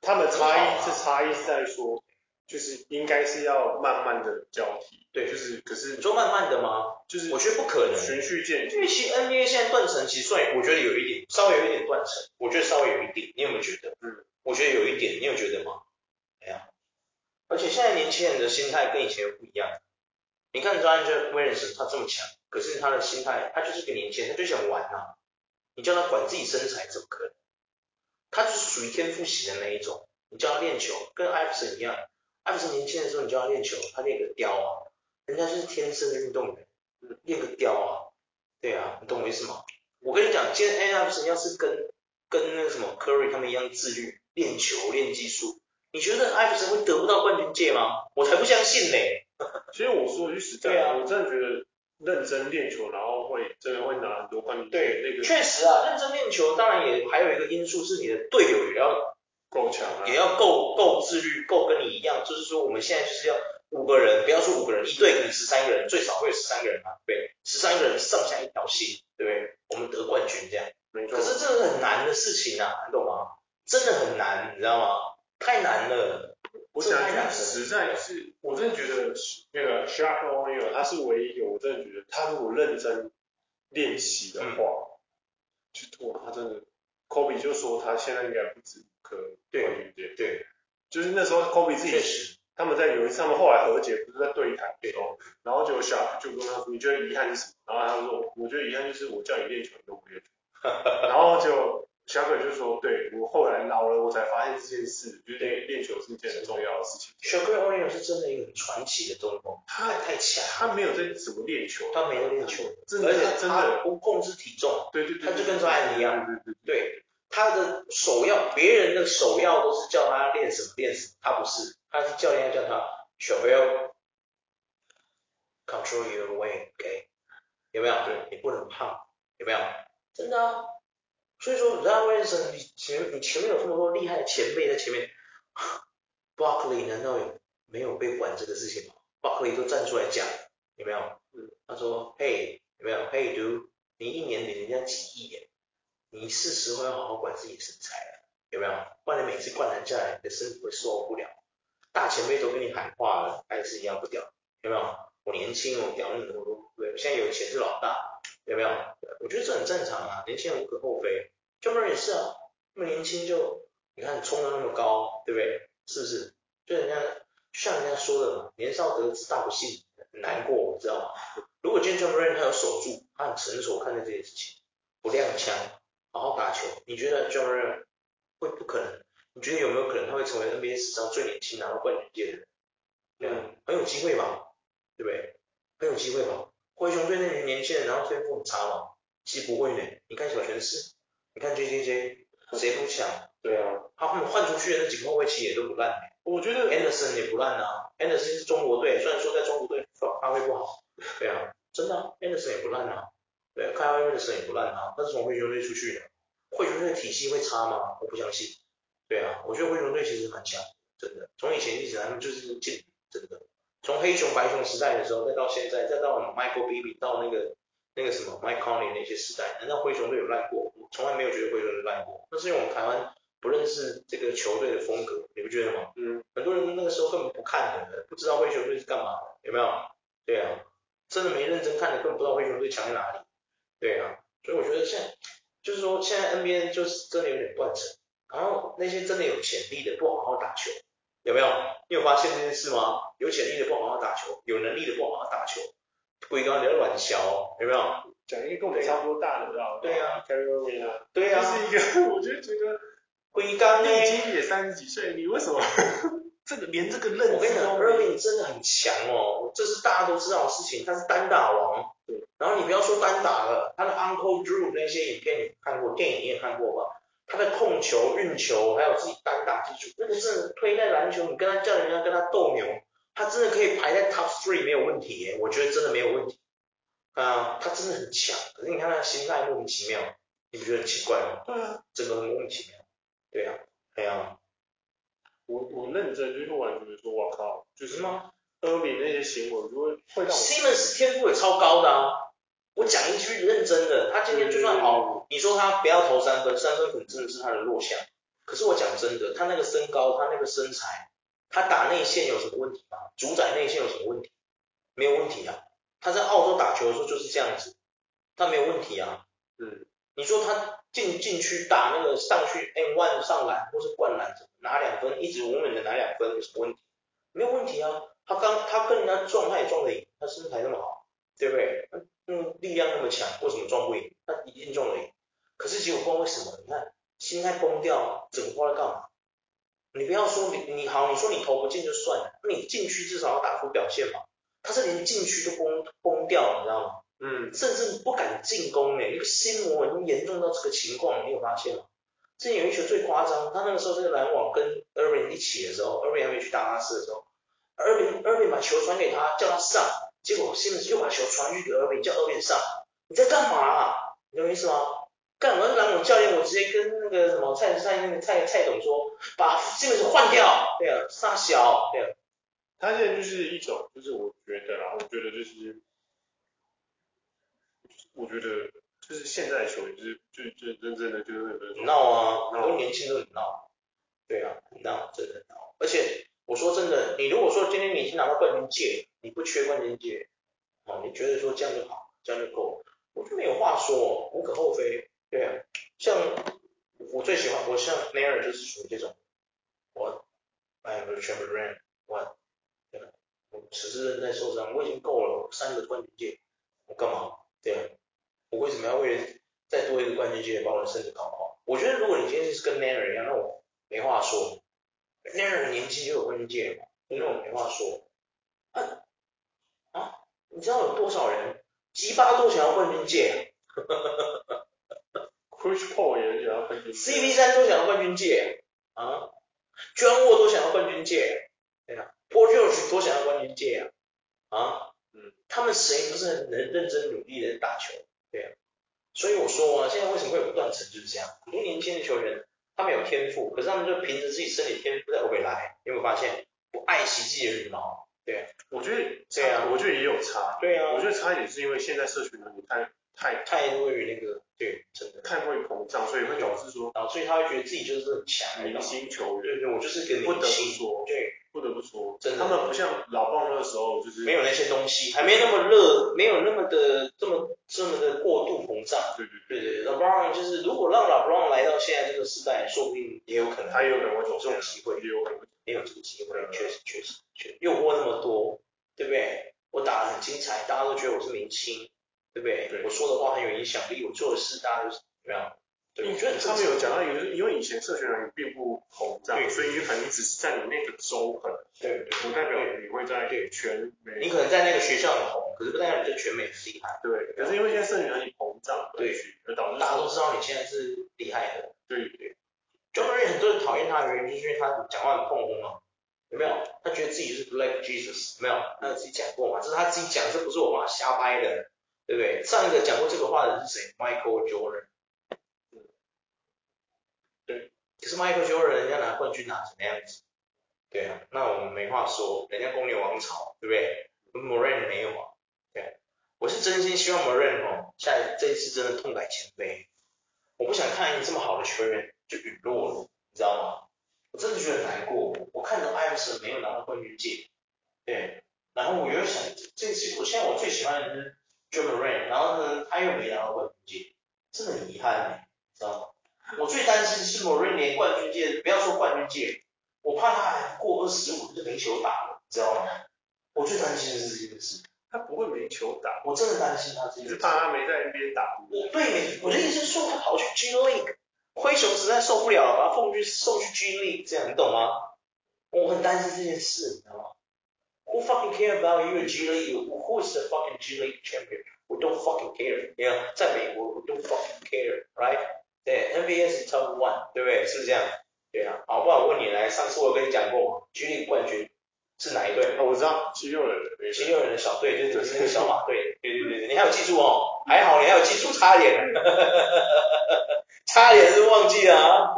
Speaker 2: 他们差异是差异是在说，就是应该是要慢慢的交替，
Speaker 1: 对，
Speaker 2: 就是可是
Speaker 1: 你说慢慢的吗？
Speaker 2: 就是
Speaker 1: 我觉得不可能，
Speaker 2: 循序渐进，
Speaker 1: 因为其实 NBA 现在断层其实算，我觉得有一点，稍微有一点断层，我觉得稍微有一点，你有没有觉得？嗯，我觉得有一点，你有觉得吗？没有。而且现在年轻人的心态跟以前不一样。你看 Zion Williamson 他这么强，可是他的心态，他就是个年轻人，他就想玩呐、啊。你叫他管自己身材怎么可能？他就是属于天赋型的那一种。你叫他练球，跟艾弗森一样。艾弗森年轻的时候，你叫他练球，他练个雕啊。人家就是天生的运动员，练个雕啊。对啊，你懂我意思吗？我跟你讲，今天艾弗森要是跟跟那个什么 Curry 他们一样自律，练球练技术。你觉得艾弗森会得不到冠军戒吗？我才不相信呢。<laughs>
Speaker 2: 其实我说句实在，啊，我真的觉得认真练球，然后会真的会拿很多冠军。
Speaker 1: 对，
Speaker 2: 那个
Speaker 1: 确实啊，认真练球，当然也还有一个因素是你的队友也要
Speaker 2: 够强，啊，
Speaker 1: 也要够够自律，够跟你一样。就是说我们现在就是要五个人，不要说五个人，一队可能十三个人，最少会有十三个人嘛，对，十三个人上下一条心，对不对？我们得冠军这样。
Speaker 2: 没错。
Speaker 1: 可是这是很难的事情啊，你懂吗？真的很难，你知道吗？太难了，不是太难了。
Speaker 2: 实在是，我真的觉得那个 Shaq O'Neal 他是唯一一个，我真的觉得他如果认真练习的话，嗯、就哇，他真的，Kobe 就说他现在应该不止可冠军戒。对，就是那时候 Kobe 自己，他们在有一次他们后来和解，不是在对谈的时候，然后就 Shaq 就跟他说，你觉得遗憾是什么？然后他说，我觉得遗憾就是我叫你练球你都不练球，<laughs> 然后就。小葛就说：“对，我后来老了，我才发现这件事，就是练球是一件很重要的事情。
Speaker 1: 小葛欧尼尔是真的一个很传奇的中锋，他太强，
Speaker 2: 他没有在怎么练球，
Speaker 1: 他没有练球，
Speaker 2: 真的，
Speaker 1: 而且
Speaker 2: 真的
Speaker 1: 不控制体重，
Speaker 2: 对对对，
Speaker 1: 他就跟专业一样，
Speaker 2: 对对对，
Speaker 1: 对，他的首要，别人的首要都是叫他练什么练什么，他不是，他是教练要叫他小葛，control your weight，OK，有没有？对，你不能胖，有没有？真的啊。”所以说，你知道为什么你前你前面有这么多厉害的前辈在前面，Buckley 难道有没有被管这个事情吗？Buckley 都站出来讲，有没有？他说，嘿，有没有？嘿，dude，你一年领人家几亿耶，你是时候要好好管自己的身材了，有没有？不然你每次灌篮下来，你的身体会受不了。大前辈都跟你喊话了，还是一样不屌，有没有？我年轻，我屌你那么多，对，现在有钱是老大。有没有？我觉得这很正常啊，年轻人无可厚非。这么也是啊，那么年轻就你看冲得那么高，对不对？是不是？就人家像人家说的嘛，年少得志大不幸，很难过，知道吗？如果今天 Ja Morant 他有守住，他很成熟看待这件事情，不踉跄，好好打球，你觉得 Ja Morant 会不可能？你觉得有没有可能他会成为 NBA 史上最年轻拿到冠军戒的人？嗯，很有机会吧？对不对？很有机会吧？灰熊队那群年轻人，然后天赋很差吗？其实不会呢。你看小泉是，你看 J J J，谁不强？对啊，他后面换出去的那几个后卫其实也都不烂。我觉得 Anderson 也不烂啊，Anderson 是中国队，虽然说在中国队发挥不好，对啊，真的、啊、Anderson 也不烂啊，对啊，Kyle Anderson 也不烂啊，他是从灰熊队出去的，灰熊队体系会差吗？我不相信。对啊，我觉得灰熊队其实很强，真的，从以前一直他们就是进，真的。从黑熊白熊时代的时候，再到现在，再到 Michael Bibby 到那个那个什么 Mike Conley 那些时代，难道灰熊队有烂过？我从来没有觉得灰熊队烂过。那是因为我们台湾不认识这个球队的风格，你不觉得吗？嗯。很多人那个时候根本不看的，不知道灰熊队是干嘛的，有没有？对啊，真的没认真看的，根本不知道灰熊队强在哪里。对啊，所以我觉得现在就是说，现在 NBA 就是真的有点断层，然后那些真的有潜力的不好好打球。有没有？你有发现这件事吗？有潜力的不好好打球，有能力的不好好打球，规刚你要乱小，有没有？
Speaker 2: 讲一个跟我们差不多大的，知道吗？对啊，Kyrie Irving 啊，
Speaker 1: 对啊，
Speaker 2: 是一个，我就觉得
Speaker 1: 龟刚呢，
Speaker 2: 你已经也三十几岁，你为什么 <laughs> 这个连这个认知？
Speaker 1: 我跟你讲，Irving 真的很强哦，这是大家都知道的事情，他是单打王。对。然后你不要说单打了，他的 Uncle Drew 那些影片你看过，电影你也看过吧？他的控球、运球，还有自己单打技术，那个是推在篮球，你跟他叫人家跟他斗牛，他真的可以排在 top three 没有问题耶，我觉得真的没有问题。啊，他真的很强，可是你看他的心态莫名其妙，你不觉得很奇怪吗？
Speaker 2: 对啊，
Speaker 1: 真的很莫名其妙。对啊，对啊。
Speaker 2: 我我认真就是完全说，我靠，就是吗？科比那些行为就会会让。
Speaker 1: Simmons 天赋也超高的啊！我讲一句认真的，他今天就算好，你说他不要投三分，三分可能真的是他的弱项。可是我讲真的，他那个身高，他那个身材，他打内线有什么问题吗？主宰内线有什么问题？没有问题啊！他在澳洲打球的时候就是这样子，他没有问题啊。嗯。你说他进禁区打那个上去 N one 上篮或是灌篮，拿两分，一直稳稳的拿两分有什么问题？没有问题啊。他刚他跟人家撞，他也撞得赢，他身材那么好，对不对？嗯，力量那么强，为什么撞不赢？他一定撞得赢。可是结果不知道为什么，你看心态崩掉，整个过来干嘛？你不要说你你好，你说你投不进就算了，那你禁区至少要打出表现嘛。他是连禁区都崩崩掉了，你知道吗？嗯，甚至不敢进攻诶，那个心魔已经严重到这个情况，你有发现吗？之前有一球最夸张，他那个时候这个篮网跟 Irving 一起的时候，Irving 还没去达拉斯的时候。Irving Irving 把球传给他，叫他上，结果 Simmons 又把球传去给 Irving，叫 Irving 上。你在干嘛？你懂意思吗？干嘛？篮网教练，我直接跟那个什么蔡蔡那个蔡蔡董说，把西门子换掉。对啊，杀小。对啊。
Speaker 2: 他现在就是一种，就是我觉得啦，我觉得就是，我觉得就是现在的球员就是就就真正的就是很
Speaker 1: 闹啊，很多年轻都很闹。对啊，很闹，真的很闹，而且。我说真的，你如果说今天你已经拿到冠军戒，你不缺冠军戒，哦，你觉得说这样就好，这样就够，我就没有话说，无可厚非，对啊，像我最喜欢，我像 n a r 就是属于这种，我 I am a champion，我，对啊，我此时仍在受伤，我已经够了，三个冠军戒，我干嘛？对啊，我为什么要为了再多一个关节节把我的身体搞好？我觉得如果你今天是跟 n a r 一样，那我没话说。那样的年纪就有冠军戒嘛，因为我没话说。啊啊，你知道有多少人吉巴都想要冠军戒？哈哈哈哈哈。
Speaker 2: Chris Paul 也想要冠军戒。
Speaker 1: CP3 都想要冠军戒啊，John Wall 都想要冠军戒，对啊，Paul George 都想要冠军戒啊啊，嗯，他们谁不是很能认真努力的打球？对啊，所以我说啊，现在为什么会有不断层就是这样，很多年轻的球员。他们有天赋，可是他们就凭着自己身体天赋在未来，你有没有发现不爱惜自己的羽毛？对，
Speaker 2: 我觉得这样，我觉得也有差。
Speaker 1: 对啊，
Speaker 2: 我觉得差也是因为现在社群能力太太
Speaker 1: 太过于那个，对，真的。
Speaker 2: 太过于膨胀，所以会导致说，
Speaker 1: 导致他会觉得自己就是很强，
Speaker 2: 明星球员。
Speaker 1: 对对，我就是个
Speaker 2: 不得不说，对，不得不说，
Speaker 1: 真的，
Speaker 2: 他们不像老棒那个时候，就是
Speaker 1: 没有那些东西，还没那么热，没有那么的这么这么的过度膨胀。对对对。对，老棒就是如果让老棒来到现在这个时代，说不定也有可能，
Speaker 2: 他也有可能会有
Speaker 1: 这种机会，
Speaker 2: 也有可能
Speaker 1: 也有这个机会，确实确实确实，诱惑那么多，对不对？我打得很精彩，大家都觉得我是明星，对不对？我说的话很有影响力，我做的事大家都怎么样？对，我觉得
Speaker 2: 他们有讲到一个，因为以前社群人员并不膨胀，所以你可能只是在你那个州很红，对，不代表你会在全美。
Speaker 1: 你可能在那个学校很红，可是不代表你在全美很厉害。
Speaker 2: 对，可是因为现在社群人员膨胀，对，而导致
Speaker 1: 大家都知道你现在是厉害的。对他的原因，就是他讲话很碰轰嘛，有没有？他觉得自己是 Black Jesus，没有？他自己讲过嘛，这是他自己讲，这不是我妈瞎掰的，对不对？上一个讲过这个话的是谁？Michael Jordan。对可是 Michael Jordan 人家拿冠军拿成那样子，对啊，那我们没话说，人家公牛王朝，对不对？Moran 没有啊，对，我是真心希望 Moran 哦，下一这一次真的痛改前非，我不想看一个这么好的球员就陨落了，你知道吗？我真的觉得很难过，我看着 Iverson 没有拿到冠军戒，对，然后我又想这次我现在我最喜欢的是 Ja Morant，然后呢他又没拿到冠军戒，真的很遗憾，你知道吗？我最担心是某人连冠军戒，不要说冠军戒，我怕他还过二十五就没球打了，你知道吗？我最担心的是这件事。
Speaker 2: 他不会没球打，
Speaker 1: 我真的担心他这件事。
Speaker 2: 是怕他没在 NBA 打。
Speaker 1: 我对，我的意思是说他跑去 G League，灰熊实在受不了，把他送去送去 G League，这样你懂吗？我很担心这件事，你知道吗？Who fucking care about you G League? Who is the fucking G League champion? We don't fucking care. Yeah，在美国，we don't fucking care, right? 对，NBA 是 top one，对不对？是不是这样？对啊，好不好？问你来，上次我跟你讲过嘛，G League 冠军是哪一队？
Speaker 2: 哦，我知道，七六人的，
Speaker 1: 七六人的小队就是就是那个小马队，对对对对，<laughs> 你还有记住哦，还好你还有记住，差一点，<laughs> 差一点是忘记了啊，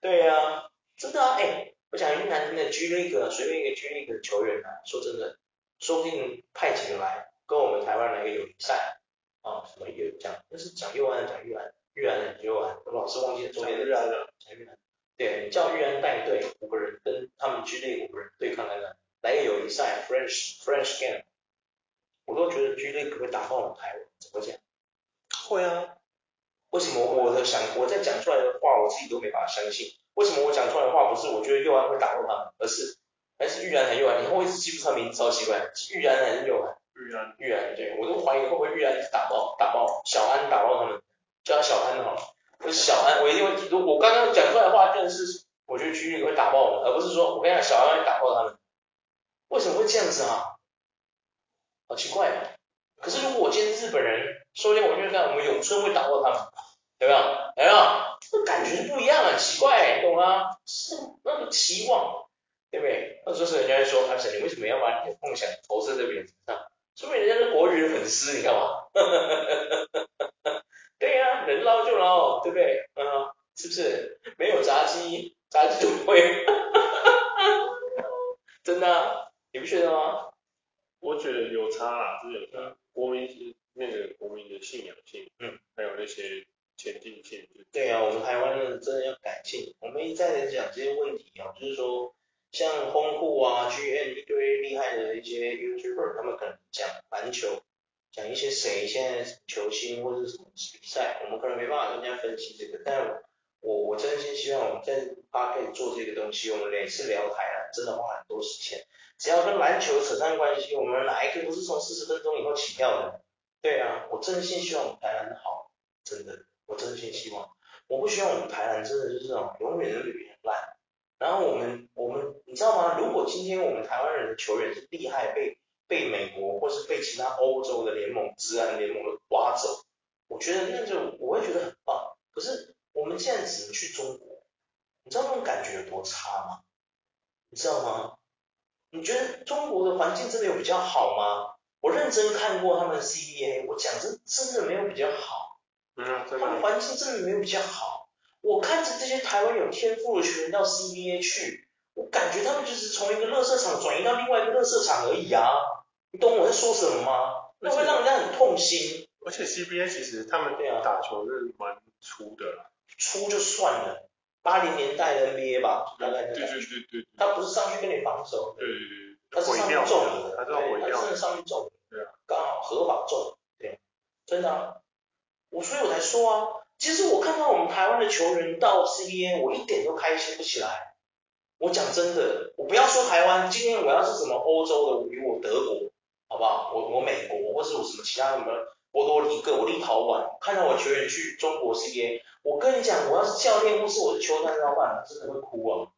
Speaker 1: 对呀、啊，真的啊，哎，我讲云南的 G League 随便一个 G League 的球员啊，说真的，说不定派几个来跟我们台湾来个友谊赛。啊，什么也讲，那是讲右岸讲玉安，玉安的右岸，我老是忘记了中间的玉安的，讲。对，你叫玉安带队五个人跟他们 G League 五个人对抗来来，来个友谊赛 French French game，我都觉得 G League 会打爆我们台湾，怎么讲？
Speaker 2: 会啊，
Speaker 1: 为什么我的想我在讲出来的话我自己都没办法相信？为什么我讲出来的话不是我觉得右安会打爆他们，而是还是玉安还是右安？你会一直记不住他名字超奇怪，玉安还是右安？
Speaker 2: 玉安，
Speaker 1: 玉安，对我都怀疑会不会玉安打爆打爆小安打爆他们，叫他小安好了。可是小安，我一定会。如果我刚刚讲出来的话，真的是我觉得 G League 会打爆我们，而不是说我跟你讲小安会打爆他们。为什么会这样子啊？好奇怪！可是如果我今天日本人，说不定我就看我们咏春会打爆他们，有没有？有没有？这感觉不一样啊，奇怪，懂吗？是那个期望，对不对？那就是人家就说，阿神，你为什么要把你的梦想投射在别人身上？说明人家是国语的粉丝，你干嘛？<laughs> 对呀、啊，能捞就捞，对不对？嗯，是不是？没有炸鸡，炸鸡就不会。<laughs> 真的、啊，你不觉得吗？
Speaker 2: 我觉得有差啦，是有差。嗯、国民是那个国民的信仰性，嗯，还有那些前进性。
Speaker 1: 对啊，我们台湾人真的要改进。我们一再的讲这些问题啊，就是说，像丰库啊、GM 一堆厉害的一些 YouTuber，他们可能讲篮球。讲一些谁现在球星或者什么比赛，我们可能没办法跟人家分析这个，但我我真心希望我们在八 K 做这个东西，我们每次聊台篮真的花很多时间，只要跟篮球扯上关系，我们哪一个不是从四十分钟以后起跳的？对啊，我真心希望我们台篮好，真的，我真心希望，我不希望我们台篮真的就是这种永远都比别人烂，然后我们我们你知道吗？如果今天我们台湾人的球员是厉害被。被美国或是被其他欧洲的联盟、治安联盟的挖走，我觉得那就我会觉得很棒。可是我们现在只能去中国，你知道那种感觉有多差吗？你知道吗？你觉得中国的环境真的有比较好吗？我认真看过他们的 CBA，我讲真真的没有比较好。
Speaker 2: 嗯，他
Speaker 1: 们环境真的没有比较好。我看着这些台湾有天赋的球员到 CBA 去，我感觉他们就是从一个垃圾场转移到另外一个垃圾场而已啊。你懂我在说什么吗？那会让人家很痛心。
Speaker 2: 而且 CBA 其实他们打球是蛮粗的啦。
Speaker 1: 粗就算了，八零年代的 NBA 吧，大概。
Speaker 2: 对对对对。
Speaker 1: 他不是上去跟你防守。
Speaker 2: 对对对。
Speaker 1: 他是上去揍你的。
Speaker 2: 他是毁掉。
Speaker 1: 他真的上去揍你。对啊。刚好合法揍。对。真的啊。我所以我才说啊，其实我看到我们台湾的球员到 CBA，我一点都开心不起来。我讲真的，我不要说台湾，今天我要是什么欧洲的，比如我德国。好不好？我我美国，或是我什么其他什么波多黎各，我立陶宛，看到我球员去中国 CBA，我跟你讲，我要是教练或是我的球团老板，真的会哭啊。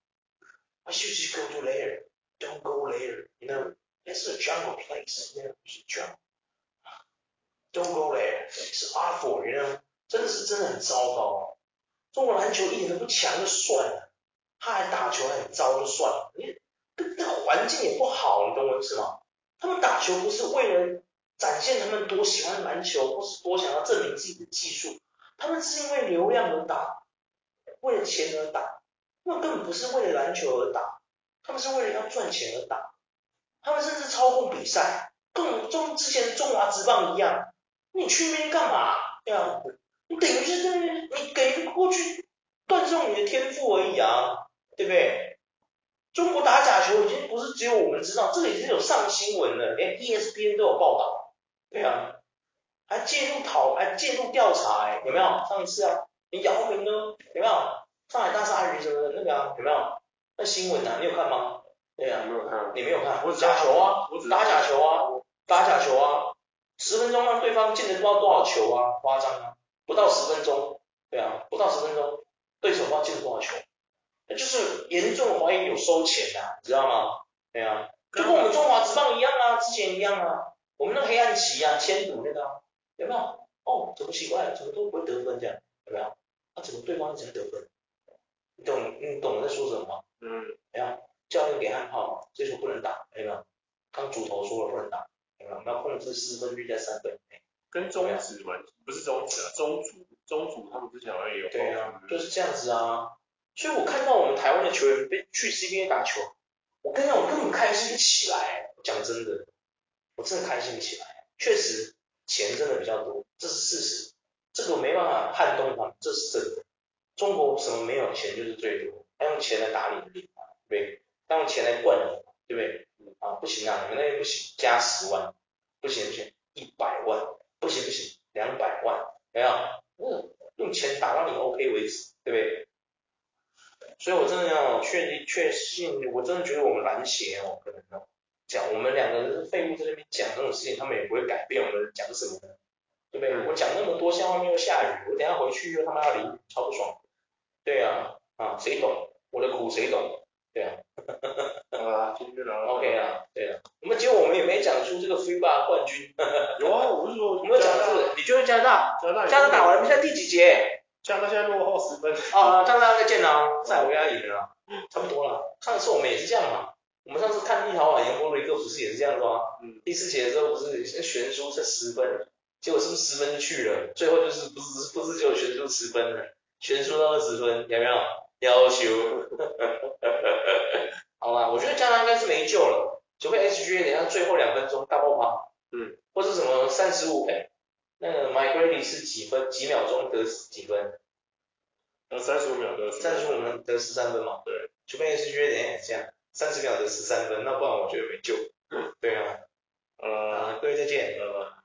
Speaker 1: I should just go to there. Don't go there. You know, it's a jungle place. You know, it's a jungle. Don't go there. It's awful. You know，真的是真的很糟糕。中国篮球一点都不强就算了，他还打球还很糟就算了，你那那环境也不好，你懂我意思吗？他们打球不是为了展现他们多喜欢篮球，或是多想要证明自己的技术，他们是因为流量而打，为了钱而打，他们根本不是为了篮球而打，他们是为了要赚钱而打，他们甚至操控比赛，跟中之前的中华职棒一样，你去那边干嘛？对啊，你等于是在你给过去断送你的天赋而已啊，对不对？中国打假球已经不是只有我们知道，这个已经有上新闻了，连 ESPN 都有报道。对啊，还介入讨，还介入调查，哎，有没有？上一次啊，你姚明呢？有没有？上海大鲨鱼什么的那个啊，有没有？那新闻啊，你有看吗？对啊，
Speaker 2: 没有看，
Speaker 1: 你没有看？我假球啊，我打假球啊，打假球啊，十分钟让对方进了不知道多少球啊，夸张啊，不到十分钟，对啊，不到十分钟，对手不知道进了多少球。就是严重怀疑有收钱呐、啊，知道吗？对啊，就跟我们中华职棒一样啊，之前一样啊，我们那个黑暗棋啊，千赌那个、啊，有没有？哦，怎么奇怪，怎么都不会得分这样，有没有？啊，怎么对方一直在得分？你懂？你懂我在说什么吗？嗯，没有。教练给暗号嘛，这球不能打，有没有？刚主投说了不能打，有没有？要控制四分率在三分内。
Speaker 2: 跟中职嘛，不是中职啊，中职中职他们之前好像也有。
Speaker 1: 对啊，就是这样子啊。所以我看到我们台湾的球员被去 CBA 打球，我跟你讲，我根本开心起来。讲真的，我真的开心起来。确实，钱真的比较多，这是事实。这个没办法撼动他们，这是真的。中国什么没有钱就是最多，他用钱来打你的脸，对不对？他用钱来灌你，对不对？啊，不行啊，你们那边不行，加十万，不行不行，一百万，不行不行，两百万，没有？嗯，用钱打到你 OK 为止，对不对？所以我真的要确定确信，我真的觉得我们篮协哦，可能哦，讲我们两个人是废物在那边讲这种事情，他们也不会改变我们讲什么的。对不对？我讲那么多，现在外面又下雨，我等下回去又他妈要淋雨，超不爽。对啊，啊，谁懂我的苦？谁懂？对啊，<laughs>
Speaker 2: 啊，今天聊
Speaker 1: OK 啊，对啊。我们结果我们也没讲出这个 FIBA 冠军。
Speaker 2: 有啊，我是说，<laughs>
Speaker 1: 我们有讲的是，你就是加拿大，
Speaker 2: 加拿大，
Speaker 1: 加拿大打完了，现在第几节？
Speaker 2: 加拿大现在落后十分。
Speaker 1: 啊，加拿大再见啦，塞尔维亚赢了，差不多了。上次我们也是这样嘛，我们上次看立陶宛赢波多黎各不是也是这样子吗？嗯。第四节的时候不是悬殊才十分。结果是不是十分就去了？最后就是不是不是只有悬殊十分了，悬殊到二十分，有没有？要求，<laughs> 好吧，我觉得加拿大应该是没救了，除非 SGA 等下最后两分钟大爆发，嗯，或是什么三十五，哎，那个 McGrady 是几分几秒钟得几分？
Speaker 2: 呃，三十五秒得
Speaker 1: 三十五能得十三分嘛？对，除非 SGA 等下这样，三十秒得十三分，那不然我觉得没救。对啊，呃，各位再见，拜拜。